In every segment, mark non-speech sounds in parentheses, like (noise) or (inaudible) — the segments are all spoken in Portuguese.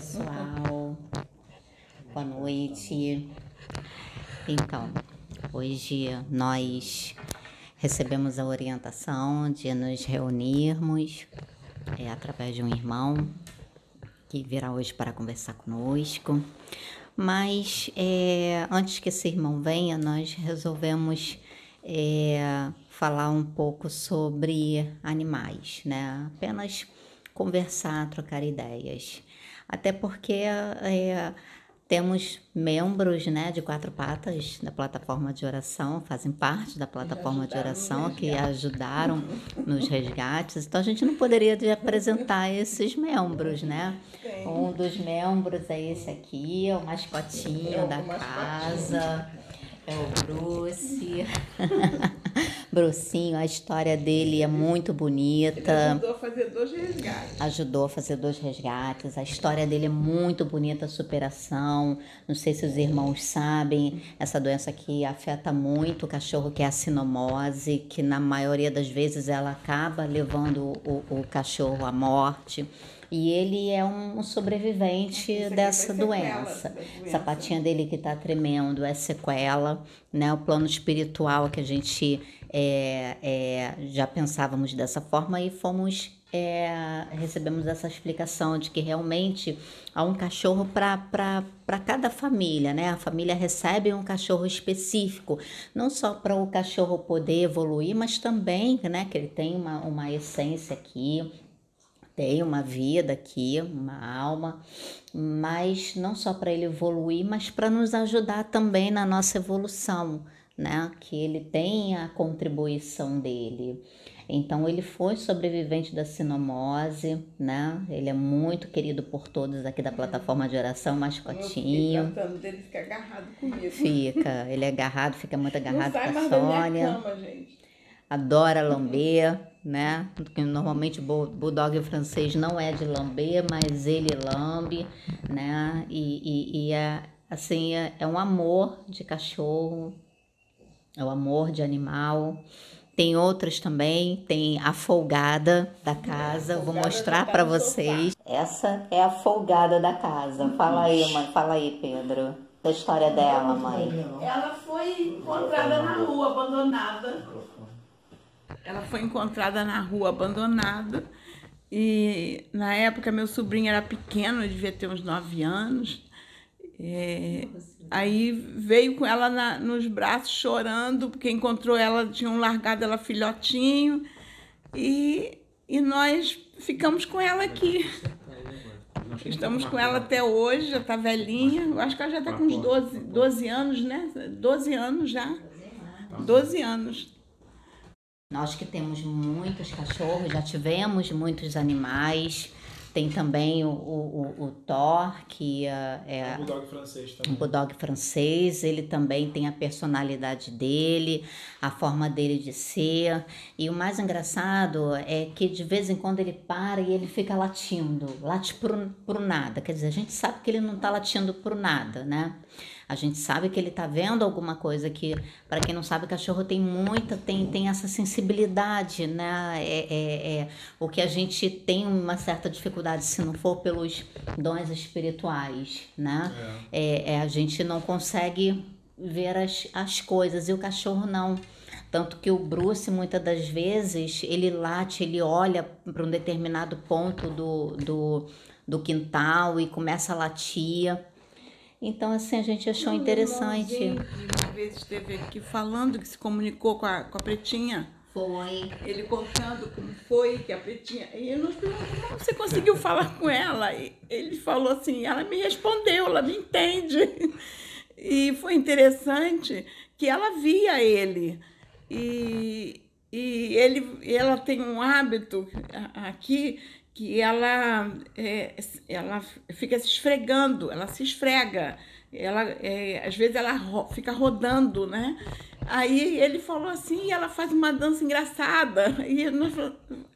pessoal. Boa noite. Então, hoje nós recebemos a orientação de nos reunirmos é, através de um irmão que virá hoje para conversar conosco. Mas é, antes que esse irmão venha, nós resolvemos é, falar um pouco sobre animais, né? Apenas conversar, trocar ideias. Até porque é, temos membros né, de quatro patas da plataforma de oração, fazem parte da plataforma de oração, que ajudaram nos resgates. Então a gente não poderia apresentar esses membros, né? Um dos membros é esse aqui, é o mascotinho da casa. É o Bruce. (laughs) Brucinho, a história dele é muito bonita. Ele ajudou a fazer dois resgates. Ajudou a fazer dois resgates. A história dele é muito bonita, a superação. Não sei se os irmãos sabem, essa doença aqui afeta muito o cachorro, que é a sinomose, que na maioria das vezes ela acaba levando o, o cachorro à morte. E ele é um sobrevivente dessa doença. doença. Essa patinha dele que está tremendo é sequela, né? O plano espiritual que a gente é, é, já pensávamos dessa forma e fomos é, recebemos essa explicação de que realmente há um cachorro para cada família, né? A família recebe um cachorro específico, não só para o cachorro poder evoluir, mas também, né, que ele tem uma, uma essência aqui, tem uma vida aqui, uma alma, mas não só para ele evoluir, mas para nos ajudar também na nossa evolução, né? Que ele tenha a contribuição dele. Então ele foi sobrevivente da sinomose, né? Ele é muito querido por todos aqui da plataforma de oração, mascotinho. Eu dele fica agarrado comigo. Fica, ele é agarrado, fica muito agarrado Não com a Sônia. Cama, gente adora lamber, né? Normalmente o bulldog francês não é de lamber, mas ele lambe, né? E, e, e é assim é, é um amor de cachorro, é o um amor de animal. Tem outras também, tem a folgada da casa, vou mostrar para vocês. Essa é a folgada da casa. Fala aí, mãe, fala aí, Pedro, da história dela, mãe. Ela foi encontrada na rua, abandonada ela foi encontrada na rua abandonada. E na época meu sobrinho era pequeno, devia ter uns 9 anos. É, aí veio com ela na, nos braços chorando, porque encontrou ela, tinham largado ela filhotinho. E, e nós ficamos com ela aqui. Estamos com ela até hoje, já está velhinha. Eu acho que ela já está com uns 12, 12 anos, né? 12 anos já. 12 anos. Nós que temos muitos cachorros, já tivemos muitos animais. Tem também o, o, o Thor, que uh, é um bulldog francês também. Um bulldog francês, ele também tem a personalidade dele, a forma dele de ser. E o mais engraçado é que de vez em quando ele para e ele fica latindo, late pro, pro nada. Quer dizer, a gente sabe que ele não está latindo pro nada, né? A gente sabe que ele está vendo alguma coisa que, para quem não sabe, o cachorro tem muita, tem, tem essa sensibilidade, né? É, é, é, o que a gente tem uma certa dificuldade, se não for pelos dons espirituais, né? É, é, é a gente não consegue ver as, as coisas e o cachorro não. Tanto que o Bruce, muitas das vezes, ele late, ele olha para um determinado ponto do, do, do quintal e começa a latir. Então, assim, a gente achou interessante. Uma vez esteve aqui falando que se comunicou com a, com a Pretinha. Foi. Ele contando como foi que a Pretinha. E nós perguntamos como você conseguiu falar com ela. E ele falou assim: ela me respondeu, ela me entende. E foi interessante que ela via ele. E, e ele, ela tem um hábito aqui que ela, é, ela fica se esfregando, ela se esfrega, ela, é, às vezes ela ro fica rodando, né? Aí ele falou assim, ela faz uma dança engraçada, (laughs) e, nós,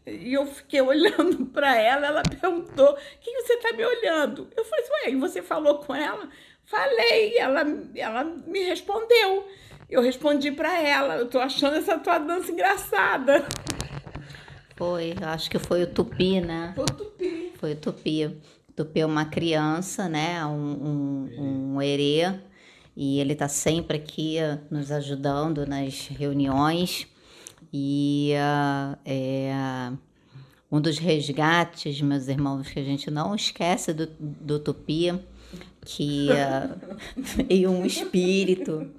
e eu fiquei olhando (laughs) para ela, ela perguntou, quem você está me olhando? Eu falei, ué, e você falou com ela? Falei, ela, ela me respondeu. Eu respondi para ela, eu tô achando essa tua dança engraçada. (laughs) Foi, acho que foi o Tupi, né? Foi o Tupi. Foi o Tupi. Tupi é uma criança, né? Um, um, um herê, e ele está sempre aqui nos ajudando nas reuniões. E uh, é, um dos resgates, meus irmãos, que a gente não esquece do, do Tupi, que uh, veio (laughs) um espírito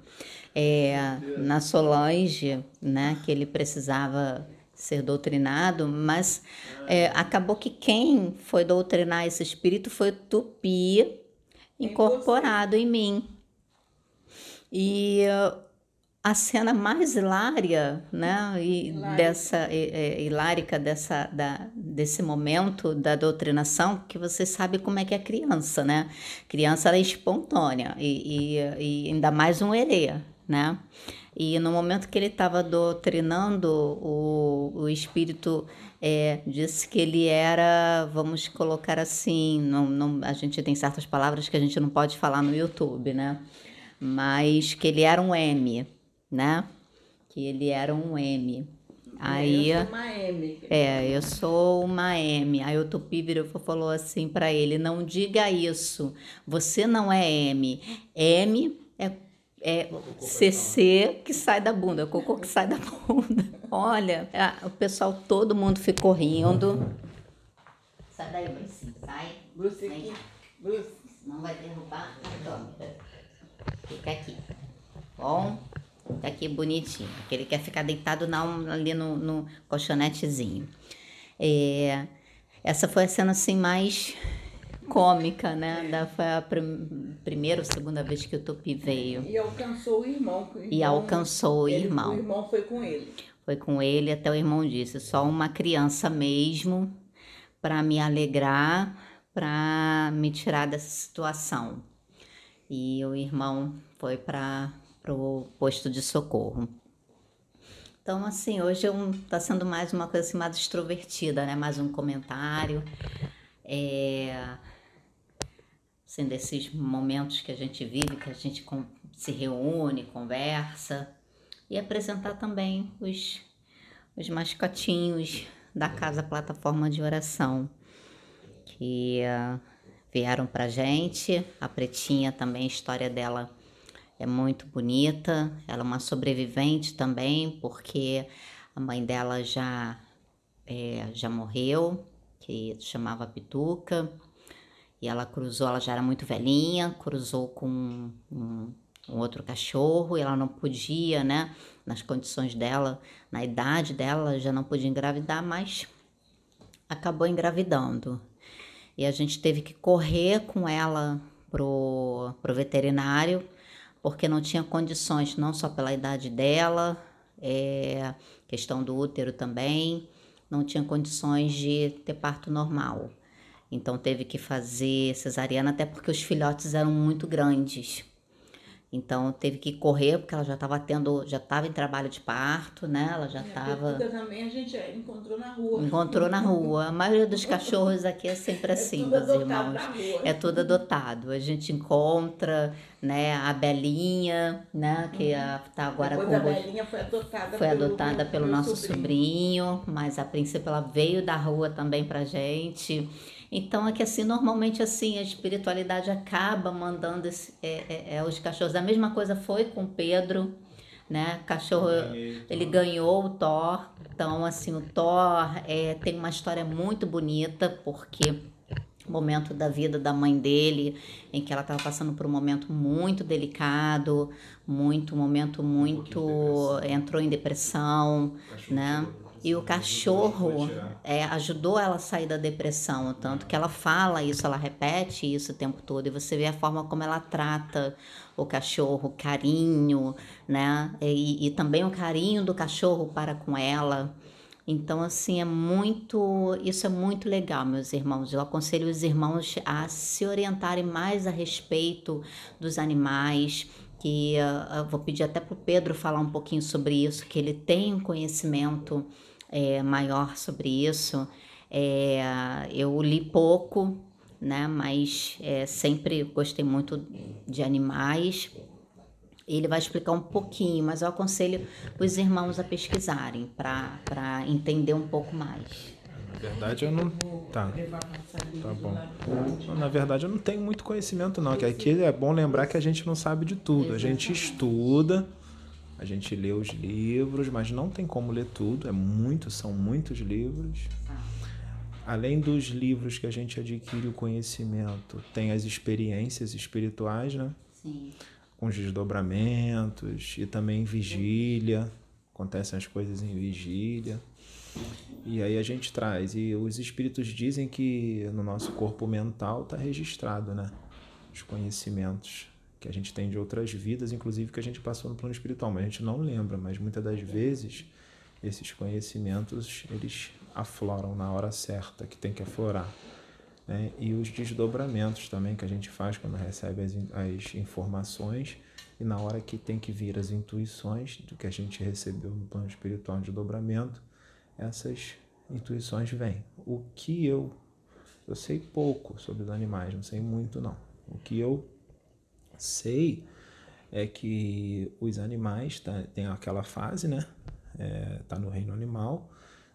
é, na Solange, né, que ele precisava ser doutrinado, mas é, acabou que quem foi doutrinar esse espírito foi o Tupi incorporado em, mim. E uh, a cena mais hilária, né, e dessa é, hilárica dessa da, desse momento da doutrinação, que você sabe como é que é criança, né? Criança ela é espontânea e, e, e ainda mais um herê, né? E no momento que ele estava doutrinando, o, o espírito é, disse que ele era, vamos colocar assim, não, não, a gente tem certas palavras que a gente não pode falar no YouTube, né? Mas que ele era um M, né? Que ele era um M. Aí, eu sou uma M. É, eu sou uma M. Aí o Tupi virou falou assim para ele: não diga isso, você não é M. M é é CC que sai da bunda, é cocô que sai da bunda. (laughs) Olha, o pessoal, todo mundo ficou rindo. Sai daí, Bruce. Sai. Bruce aqui. Bruce. Não vai derrubar a câmera. Fica aqui. Bom? Fica aqui bonitinho. Porque ele quer ficar deitado na, ali no, no colchonetezinho. É, essa foi a cena assim mais cômica, né? Da, foi a prim, primeira ou segunda vez que o Tupi veio. E alcançou o irmão. O irmão e alcançou o ele, irmão. O irmão foi com ele. Foi com ele, até o irmão disse, só uma criança mesmo para me alegrar, para me tirar dessa situação. E o irmão foi para o posto de socorro. Então, assim, hoje está sendo mais uma coisa assim, mais extrovertida, né? Mais um comentário. É, assim, desses momentos que a gente vive, que a gente se reúne, conversa, e apresentar também os, os mascotinhos da Casa Plataforma de Oração, que uh, vieram pra gente. A Pretinha também, a história dela é muito bonita. Ela é uma sobrevivente também, porque a mãe dela já, é, já morreu, que chamava Pituca. E ela cruzou, ela já era muito velhinha, cruzou com um, um, outro cachorro e ela não podia, né? Nas condições dela, na idade dela, já não podia engravidar, mas acabou engravidando. E a gente teve que correr com ela pro, pro veterinário, porque não tinha condições, não só pela idade dela, é, questão do útero também, não tinha condições de ter parto normal. Então teve que fazer cesariana até porque os filhotes eram muito grandes. Então teve que correr porque ela já estava tendo, já estava em trabalho de parto, né? Ela já estava. É, também a gente encontrou na rua. Encontrou na rua. A maioria dos cachorros aqui é sempre (laughs) assim, é meus irmãos. É tudo adotado. A gente encontra, né? A Belinha, né? Que está agora Depois com. A Belinha foi adotada. Foi pelo, adotada pelo, pelo nosso sobrinho. sobrinho, mas a princípio ela veio da rua também pra gente. Então é que assim, normalmente assim, a espiritualidade acaba mandando esse, é, é, é, os cachorros. A mesma coisa foi com Pedro, né? Cachorro, ele ganhou o Thor. Então, assim, o Thor é, tem uma história muito bonita, porque momento da vida da mãe dele, em que ela estava passando por um momento muito delicado, muito, um momento muito, entrou em depressão, né? E o cachorro é, ajudou ela a sair da depressão, tanto que ela fala isso, ela repete isso o tempo todo, e você vê a forma como ela trata o cachorro, carinho, né? E, e também o carinho do cachorro para com ela. Então, assim, é muito. Isso é muito legal, meus irmãos. Eu aconselho os irmãos a se orientarem mais a respeito dos animais. Que uh, vou pedir até para o Pedro falar um pouquinho sobre isso, que ele tem um conhecimento é, maior sobre isso. É, eu li pouco, né? Mas é, sempre gostei muito de animais. Ele vai explicar um pouquinho, mas eu aconselho os irmãos a pesquisarem para entender um pouco mais. Na verdade eu não. Tá. Tá bom. Na verdade eu não tenho muito conhecimento não, que aqui é bom lembrar que a gente não sabe de tudo. A gente estuda, a gente lê os livros, mas não tem como ler tudo, é muito, são muitos livros. Além dos livros que a gente adquire o conhecimento, tem as experiências espirituais, né? Sim. Com os desdobramentos e também vigília. Acontecem as coisas em vigília. E aí a gente traz. E os espíritos dizem que no nosso corpo mental está registrado, né? Os conhecimentos que a gente tem de outras vidas, inclusive que a gente passou no plano espiritual, mas a gente não lembra. Mas muitas das vezes esses conhecimentos eles afloram na hora certa que tem que aflorar. Né? E os desdobramentos também que a gente faz quando recebe as, as informações e na hora que tem que vir as intuições do que a gente recebeu no plano espiritual de dobramento, essas intuições vêm. O que eu eu sei pouco sobre os animais, não sei muito não. O que eu sei é que os animais tá, tem aquela fase, né? É, tá no reino animal.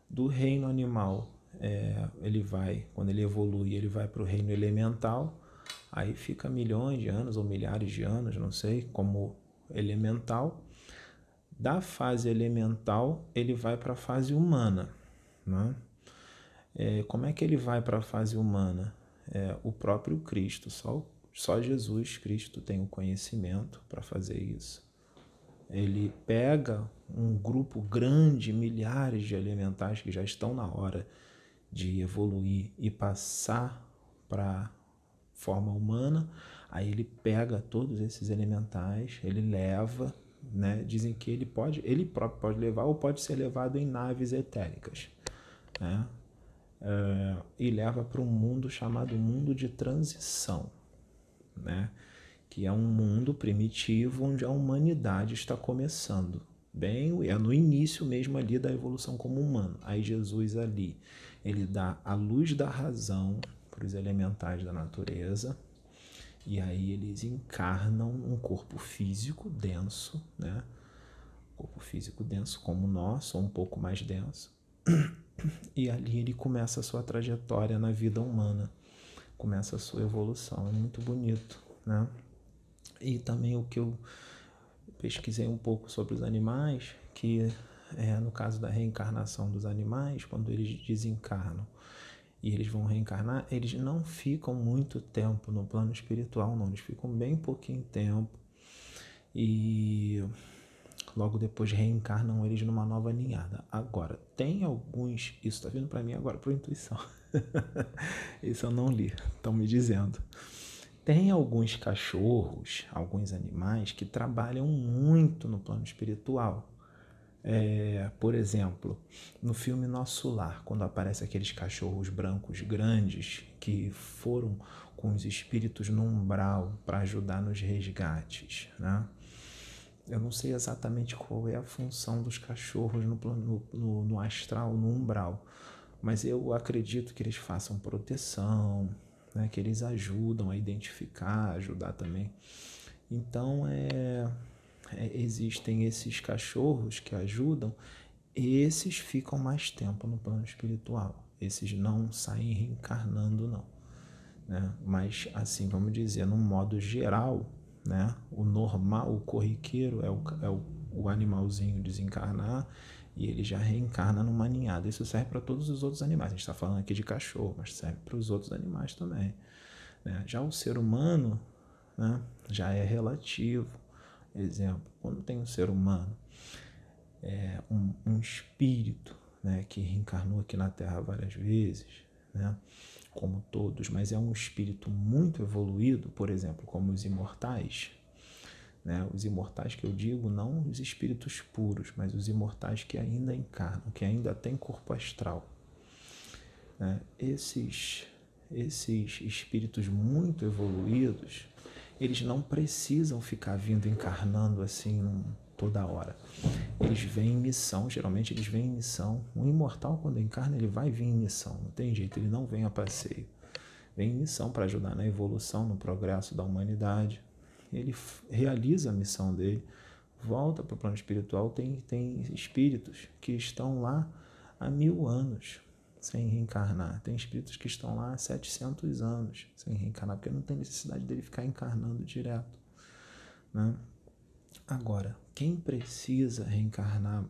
Do reino animal, é, ele vai, quando ele evolui, ele vai para o reino elemental. Aí fica milhões de anos ou milhares de anos, não sei, como elemental. Da fase elemental, ele vai para a fase humana. Né? É, como é que ele vai para a fase humana? É, o próprio Cristo, só, só Jesus Cristo tem o conhecimento para fazer isso. Ele pega um grupo grande, milhares de elementais que já estão na hora de evoluir e passar para forma humana, aí ele pega todos esses elementais, ele leva né? Dizem que ele pode, ele próprio pode levar ou pode ser levado em naves etéricas, né? É, e leva para um mundo chamado mundo de transição, né? Que é um mundo primitivo onde a humanidade está começando, bem, é no início mesmo ali da evolução como humano. Aí Jesus ali, ele dá a luz da razão para os elementais da natureza, e aí eles encarnam um corpo físico denso, né? Corpo físico denso como o nosso, ou um pouco mais denso. (coughs) E ali ele começa a sua trajetória na vida humana, começa a sua evolução. É muito bonito, né? E também o que eu pesquisei um pouco sobre os animais, que é no caso da reencarnação dos animais, quando eles desencarnam, e eles vão reencarnar, eles não ficam muito tempo no plano espiritual, não. Eles ficam bem pouquinho tempo. E logo depois reencarnam eles numa nova ninhada. Agora, tem alguns. Isso está vindo para mim agora por intuição. (laughs) (laughs) isso eu não li, estão me dizendo. Tem alguns cachorros, alguns animais que trabalham muito no plano espiritual. É, por exemplo, no filme Nosso Lar, quando aparece aqueles cachorros brancos grandes que foram com os espíritos no umbral para ajudar nos resgates, né? Eu não sei exatamente qual é a função dos cachorros no, no, no, no astral, no umbral, mas eu acredito que eles façam proteção, né? que eles ajudam a identificar, ajudar também. Então, é, é, existem esses cachorros que ajudam, esses ficam mais tempo no plano espiritual. Esses não saem reencarnando, não. Né? Mas, assim, vamos dizer, num modo geral, né? o normal, o corriqueiro é o, é o, o animalzinho desencarnar e ele já reencarna numa ninhada. Isso serve para todos os outros animais. A gente está falando aqui de cachorro, mas serve para os outros animais também. Né? Já o ser humano né? já é relativo. Exemplo, quando tem um ser humano, é, um, um espírito né, que reencarnou aqui na Terra várias vezes, né, como todos, mas é um espírito muito evoluído, por exemplo, como os imortais. Né, os imortais que eu digo, não os espíritos puros, mas os imortais que ainda encarnam, que ainda têm corpo astral. Né, esses, esses espíritos muito evoluídos, eles não precisam ficar vindo encarnando assim toda hora. Eles vêm em missão, geralmente eles vêm em missão. Um imortal, quando encarna, ele vai vir em missão, não tem jeito, ele não vem a passeio. Vem em missão para ajudar na evolução, no progresso da humanidade. Ele realiza a missão dele, volta para o plano espiritual. Tem, tem espíritos que estão lá há mil anos, sem reencarnar. Tem espíritos que estão lá há 700 anos sem reencarnar, porque não tem necessidade dele ficar encarnando direto. Né? Agora, quem precisa reencarnar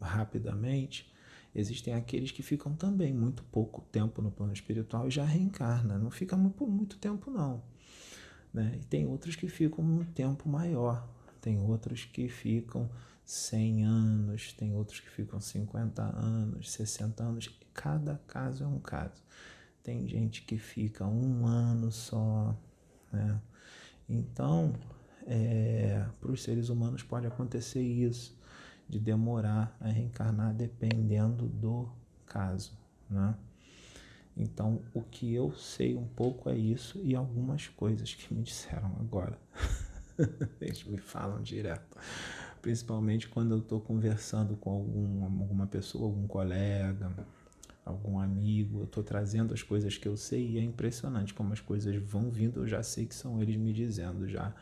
rapidamente, existem aqueles que ficam também muito pouco tempo no plano espiritual e já reencarna. Não fica por muito tempo, não. Né? E tem outros que ficam um tempo maior. Tem outros que ficam 100 anos, tem outros que ficam 50 anos, 60 anos. Cada caso é um caso. Tem gente que fica um ano só. Né? Então, é, para os seres humanos pode acontecer isso, de demorar a reencarnar dependendo do caso. Né? Então, o que eu sei um pouco é isso e algumas coisas que me disseram agora. (laughs) Eles me falam direto principalmente quando eu estou conversando com algum, alguma pessoa, algum colega, algum amigo, eu estou trazendo as coisas que eu sei e é impressionante como as coisas vão vindo, eu já sei que são eles me dizendo já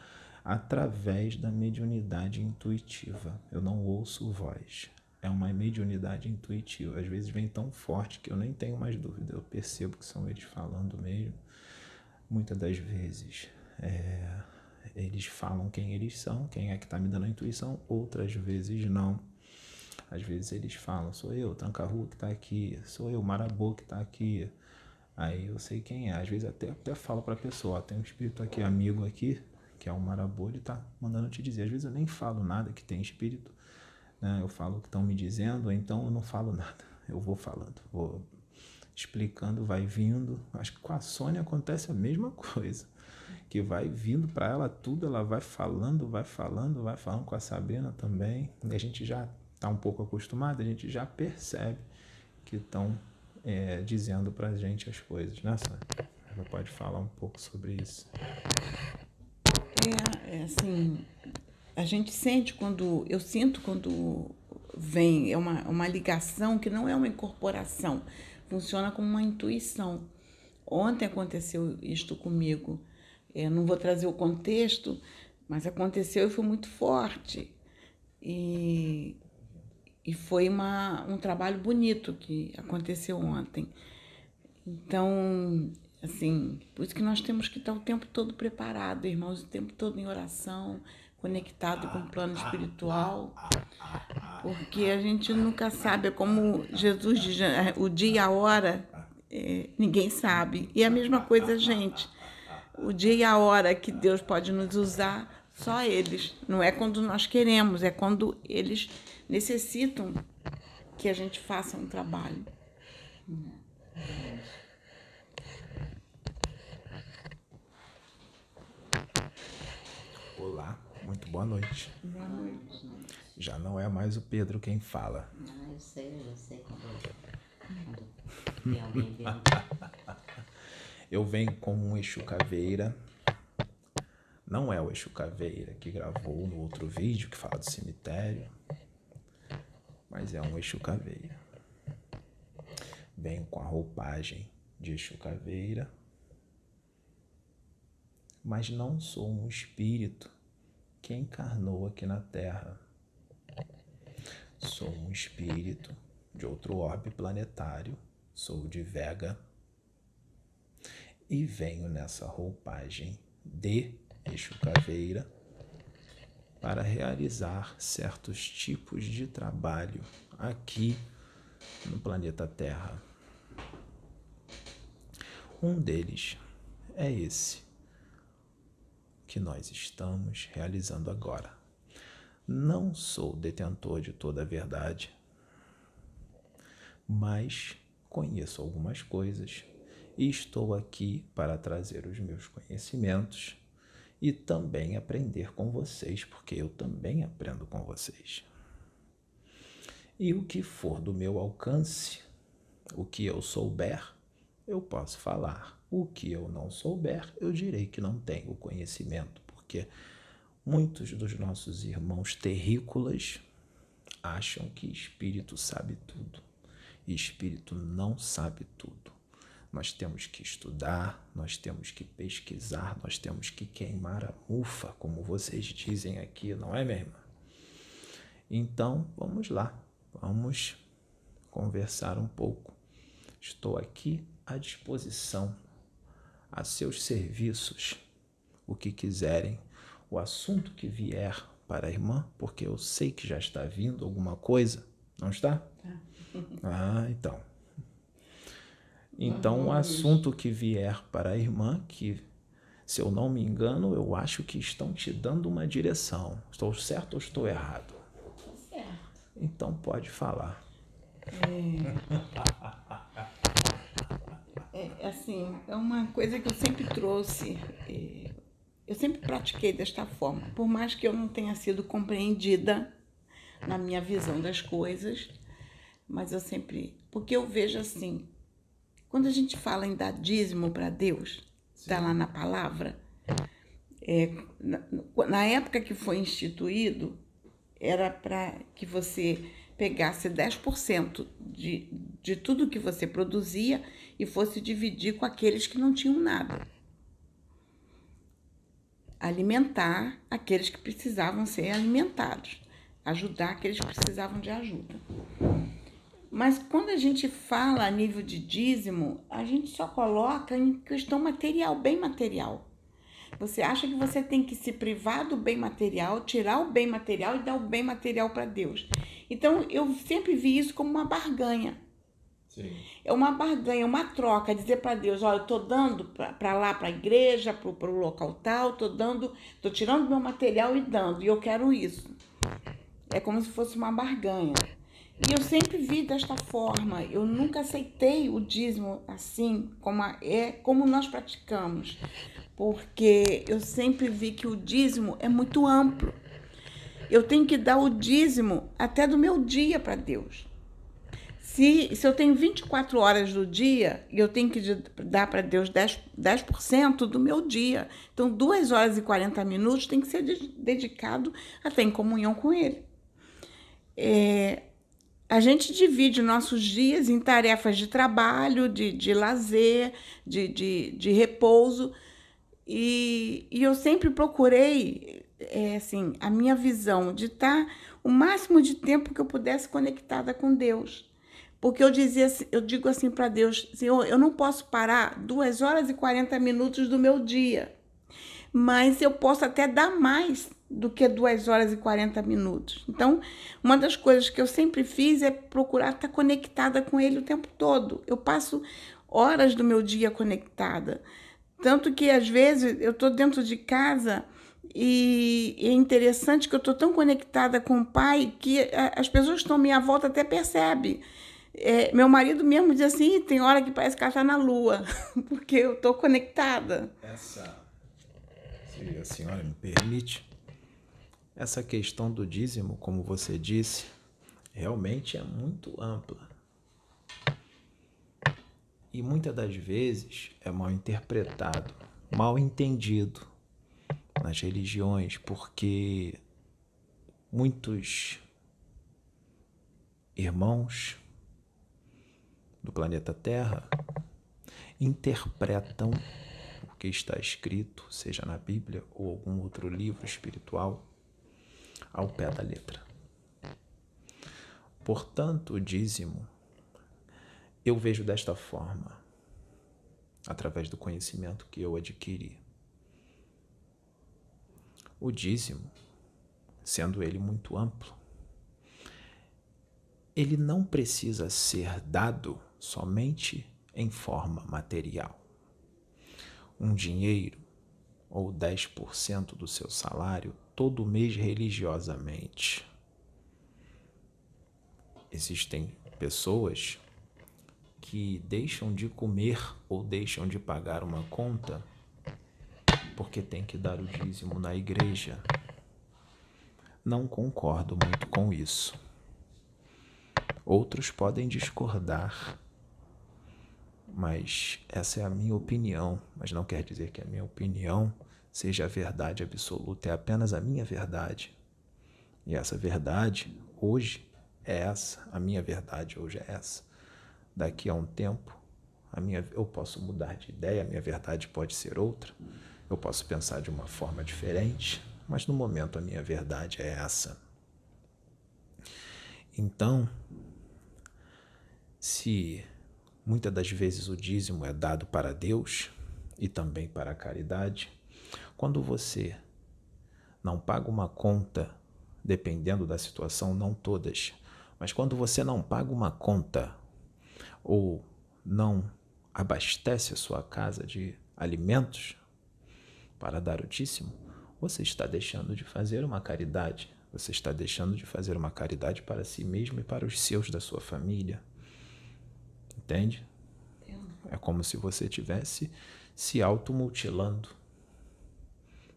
através da mediunidade intuitiva. Eu não ouço voz. É uma mediunidade intuitiva. Às vezes vem tão forte que eu nem tenho mais dúvida. Eu percebo que são eles falando mesmo. Muitas das vezes. É, eles falam quem eles são, quem é que está me dando a intuição, outras vezes não. Às vezes eles falam, sou eu, Tranca-Rua que está aqui, sou eu, Marabô que está aqui. Aí eu sei quem é. Às vezes até, até falo para a pessoa, ó, tem um espírito aqui, amigo aqui, que é um Marabô, ele está mandando te dizer. Às vezes eu nem falo nada que tem espírito, né? eu falo o que estão me dizendo, ou então eu não falo nada. (laughs) Eu vou falando, vou explicando, vai vindo. Acho que com a Sônia acontece a mesma (laughs) coisa que vai vindo para ela tudo, ela vai falando, vai falando, vai falando com a Sabrina também. E a gente já está um pouco acostumado, a gente já percebe que estão é, dizendo para a gente as coisas, né, Sônia? Ela pode falar um pouco sobre isso. É, é assim, a gente sente quando, eu sinto quando vem, é uma, uma ligação que não é uma incorporação, funciona como uma intuição. Ontem aconteceu isto comigo. Eu não vou trazer o contexto, mas aconteceu e foi muito forte. E, e foi uma, um trabalho bonito que aconteceu ontem. Então, assim, por isso que nós temos que estar o tempo todo preparado, irmãos, o tempo todo em oração, conectado com o plano espiritual, porque a gente nunca sabe, é como Jesus diz, o dia e a hora, é, ninguém sabe. E a mesma coisa gente o dia e a hora que Deus pode nos usar, só eles. Não é quando nós queremos, é quando eles necessitam que a gente faça um trabalho. Olá, muito boa noite. Boa noite. Já não é mais o Pedro quem fala. Ah, eu sei, eu sei quando, quando alguém. (laughs) Eu venho com um Exu Caveira. Não é o Exu Caveira que gravou no outro vídeo que fala do cemitério, mas é um Exu Caveira. Venho com a roupagem de Exu Caveira, mas não sou um espírito que encarnou aqui na Terra. Sou um espírito de outro orbe planetário, sou de Vega e venho nessa roupagem de Exu Caveira para realizar certos tipos de trabalho aqui no planeta Terra. Um deles é esse que nós estamos realizando agora. Não sou detentor de toda a verdade, mas conheço algumas coisas e estou aqui para trazer os meus conhecimentos e também aprender com vocês, porque eu também aprendo com vocês. E o que for do meu alcance, o que eu souber, eu posso falar. O que eu não souber, eu direi que não tenho conhecimento, porque muitos dos nossos irmãos terrícolas acham que espírito sabe tudo. E espírito não sabe tudo. Nós temos que estudar, nós temos que pesquisar, nós temos que queimar a mufa, como vocês dizem aqui, não é, minha irmã? Então, vamos lá, vamos conversar um pouco. Estou aqui à disposição, a seus serviços, o que quiserem, o assunto que vier para a irmã, porque eu sei que já está vindo alguma coisa, não está? Tá. (laughs) Ah, então. Então, o assunto que vier para a irmã, que, se eu não me engano, eu acho que estão te dando uma direção. Estou certo ou estou errado? Certo. Então, pode falar. É, é (laughs) assim, é uma coisa que eu sempre trouxe. Eu sempre pratiquei desta forma, por mais que eu não tenha sido compreendida na minha visão das coisas, mas eu sempre. Porque eu vejo assim, quando a gente fala em dar dízimo para Deus, está lá na palavra, é, na, na época que foi instituído, era para que você pegasse 10% de, de tudo que você produzia e fosse dividir com aqueles que não tinham nada. Alimentar aqueles que precisavam ser alimentados, ajudar aqueles que precisavam de ajuda. Mas quando a gente fala a nível de dízimo, a gente só coloca em questão material, bem material. Você acha que você tem que se privar do bem material, tirar o bem material e dar o bem material para Deus. Então eu sempre vi isso como uma barganha. Sim. É uma barganha, uma troca, dizer para Deus, olha, eu estou dando para lá, para a igreja, para o local tal, estou dando, estou tirando meu material e dando, e eu quero isso. É como se fosse uma barganha. E eu sempre vi desta forma. Eu nunca aceitei o dízimo assim, como é como nós praticamos, porque eu sempre vi que o dízimo é muito amplo. Eu tenho que dar o dízimo até do meu dia para Deus. Se, se eu tenho 24 horas do dia, eu tenho que dar para Deus 10%, 10 do meu dia. Então, 2 horas e 40 minutos tem que ser dedicado até em comunhão com Ele. É, a gente divide nossos dias em tarefas de trabalho, de, de lazer, de, de, de repouso. E, e eu sempre procurei, é, assim, a minha visão de estar o máximo de tempo que eu pudesse conectada com Deus. Porque eu dizia, eu digo assim para Deus, Senhor, eu não posso parar duas horas e 40 minutos do meu dia, mas eu posso até dar mais do que 2 horas e 40 minutos. Então, uma das coisas que eu sempre fiz é procurar estar conectada com ele o tempo todo. Eu passo horas do meu dia conectada. Tanto que, às vezes, eu estou dentro de casa e é interessante que eu estou tão conectada com o pai que as pessoas que estão à minha volta até percebem. É, meu marido mesmo diz assim, tem hora que parece que ela está na lua, (laughs) porque eu estou conectada. Essa, se a senhora me permite, essa questão do dízimo, como você disse, realmente é muito ampla. E muitas das vezes é mal interpretado, mal entendido nas religiões, porque muitos irmãos do planeta Terra interpretam o que está escrito, seja na Bíblia ou algum outro livro espiritual, ao pé da letra. Portanto, o dízimo eu vejo desta forma, através do conhecimento que eu adquiri. O dízimo, sendo ele muito amplo, ele não precisa ser dado somente em forma material. Um dinheiro ou 10% do seu salário todo mês religiosamente. Existem pessoas que deixam de comer ou deixam de pagar uma conta porque tem que dar o dízimo na igreja. Não concordo muito com isso. Outros podem discordar, mas essa é a minha opinião, mas não quer dizer que a minha opinião seja a verdade absoluta, é apenas a minha verdade. E essa verdade, hoje, é essa. A minha verdade hoje é essa. Daqui a um tempo, a minha, eu posso mudar de ideia, a minha verdade pode ser outra. Eu posso pensar de uma forma diferente, mas no momento a minha verdade é essa. Então, se muitas das vezes o dízimo é dado para Deus e também para a caridade. Quando você não paga uma conta, dependendo da situação, não todas, mas quando você não paga uma conta ou não abastece a sua casa de alimentos para dar o dízimo, você está deixando de fazer uma caridade. Você está deixando de fazer uma caridade para si mesmo e para os seus da sua família. Entende? É como se você tivesse se automutilando.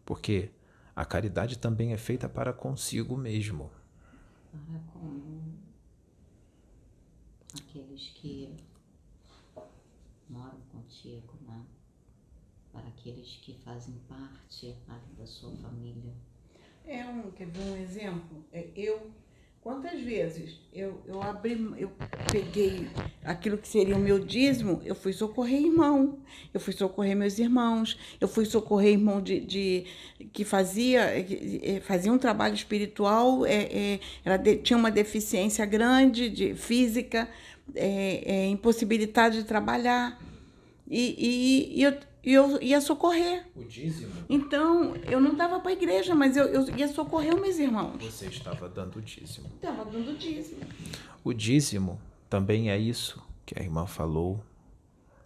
Porque a caridade também é feita para consigo mesmo. Para com aqueles que moram contigo, né? Para aqueles que fazem parte da sua família. É um, quer ver um exemplo? É, eu Quantas vezes eu, eu abri, eu peguei aquilo que seria o meu dízimo, eu fui socorrer irmão, eu fui socorrer meus irmãos, eu fui socorrer irmão de, de que fazia, eh, fazia um trabalho espiritual, é, é, de, tinha uma deficiência grande de física, é, é, impossibilidade de trabalhar. E, e, e eu, eu ia socorrer. O dízimo? Então, eu não dava para a igreja, mas eu, eu ia socorrer os meus irmãos. Você estava dando o dízimo. Estava dando o dízimo. O dízimo também é isso que a irmã falou.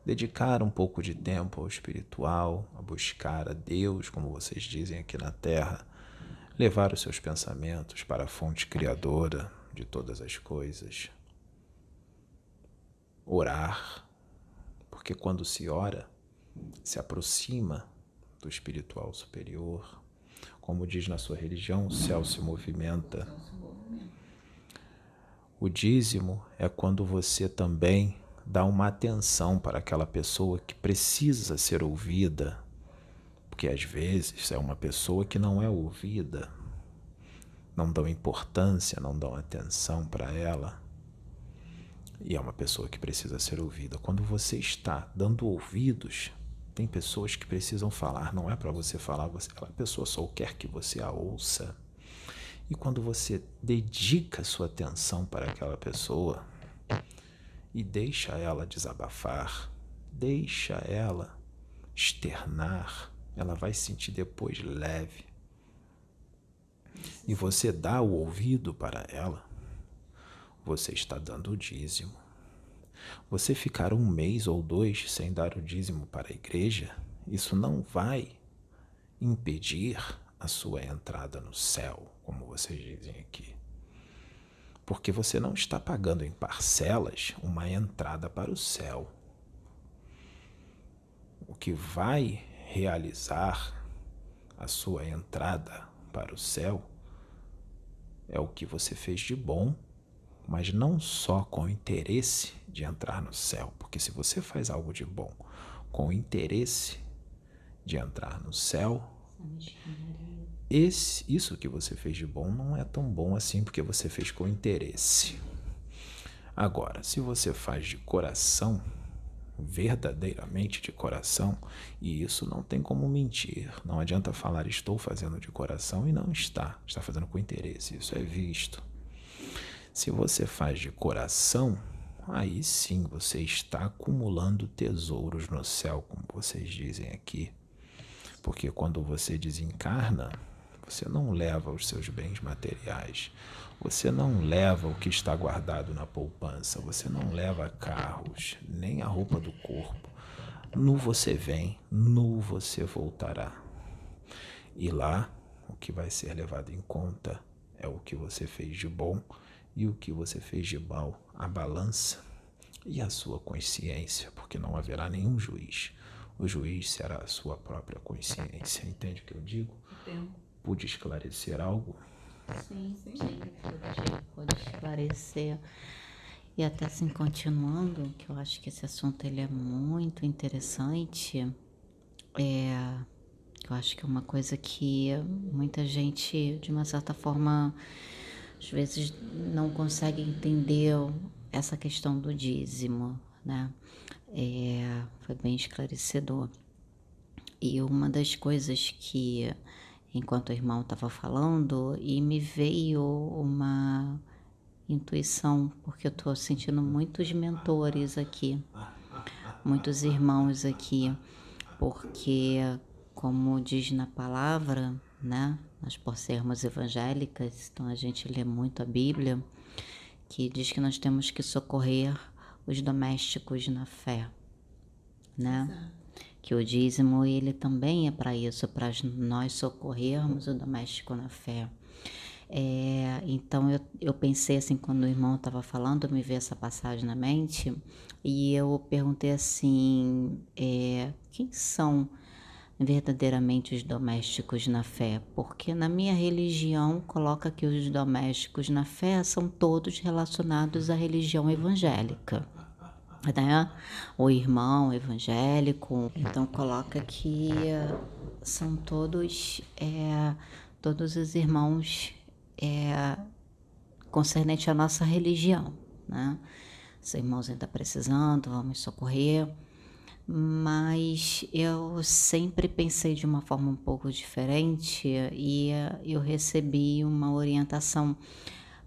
Dedicar um pouco de tempo ao espiritual, a buscar a Deus, como vocês dizem aqui na terra. Levar os seus pensamentos para a fonte criadora de todas as coisas. Orar. Porque quando se ora, se aproxima do espiritual superior. Como diz na sua religião, o céu se movimenta. O dízimo é quando você também dá uma atenção para aquela pessoa que precisa ser ouvida, porque às vezes é uma pessoa que não é ouvida, não dão importância, não dão atenção para ela. E é uma pessoa que precisa ser ouvida. Quando você está dando ouvidos tem pessoas que precisam falar, não é para você falar, você, aquela pessoa só quer que você a ouça. E quando você dedica sua atenção para aquela pessoa e deixa ela desabafar, deixa ela externar, ela vai se sentir depois leve. E você dá o ouvido para ela, você está dando o dízimo. Você ficar um mês ou dois sem dar o dízimo para a igreja, isso não vai impedir a sua entrada no céu, como vocês dizem aqui. Porque você não está pagando em parcelas uma entrada para o céu. O que vai realizar a sua entrada para o céu é o que você fez de bom mas não só com o interesse de entrar no céu, porque se você faz algo de bom com o interesse de entrar no céu, esse, isso que você fez de bom não é tão bom assim porque você fez com interesse. Agora, se você faz de coração, verdadeiramente de coração, e isso não tem como mentir. Não adianta falar estou fazendo de coração e não está. Está fazendo com interesse. Isso é visto. Se você faz de coração, aí sim você está acumulando tesouros no céu, como vocês dizem aqui. Porque quando você desencarna, você não leva os seus bens materiais, você não leva o que está guardado na poupança, você não leva carros, nem a roupa do corpo. Nu você vem, nu você voltará. E lá, o que vai ser levado em conta é o que você fez de bom e o que você fez de mal, a balança e a sua consciência, porque não haverá nenhum juiz. O juiz será a sua própria consciência. Entende o que eu digo? Entendo. Pude esclarecer algo? Sim, sim. Pode esclarecer. E até assim, continuando, que eu acho que esse assunto ele é muito interessante, é, eu acho que é uma coisa que muita gente, de uma certa forma, às vezes não consegue entender essa questão do dízimo, né? É, foi bem esclarecedor. E uma das coisas que, enquanto o irmão estava falando, e me veio uma intuição, porque eu estou sentindo muitos mentores aqui. muitos irmãos aqui, porque, como diz na palavra, né? Nós, por sermos evangélicas, então a gente lê muito a Bíblia, que diz que nós temos que socorrer os domésticos na fé, né? Exato. Que o dízimo ele também é para isso, para nós socorrermos o doméstico na fé. É, então eu, eu pensei assim, quando o irmão estava falando, me veio essa passagem na mente, e eu perguntei assim: é, quem são verdadeiramente os domésticos na fé? Porque na minha religião coloca que os domésticos na fé são todos relacionados à religião evangélica. Né? O irmão evangélico, então coloca que são todos, é, todos os irmãos é, concernente à nossa religião, né? Se irmãozinho está precisando, vamos socorrer. Mas eu sempre pensei de uma forma um pouco diferente e eu recebi uma orientação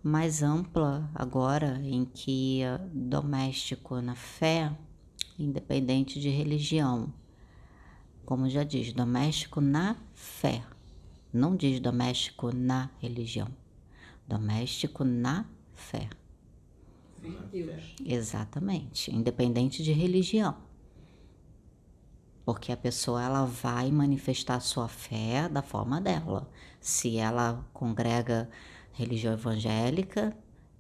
mais ampla agora, em que doméstico na fé, independente de religião, como já diz, doméstico na fé, não diz doméstico na religião doméstico na fé. Deus. Exatamente, independente de religião. Porque a pessoa ela vai manifestar sua fé da forma dela. Se ela congrega religião evangélica,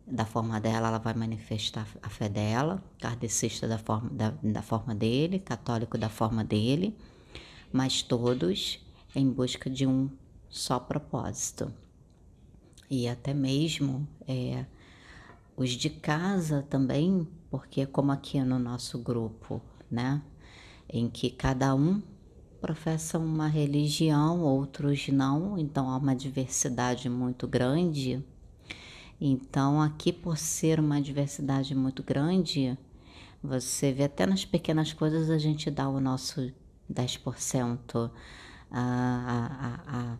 da forma dela, ela vai manifestar a fé dela, kardecista da forma, da, da forma dele, católico da forma dele, mas todos em busca de um só propósito, e até mesmo é, os de casa também, porque como aqui no nosso grupo, né, em que cada um professa uma religião, outros não, então há uma diversidade muito grande. Então, aqui por ser uma diversidade muito grande, você vê até nas pequenas coisas a gente dá o nosso 10%. A, a, a, a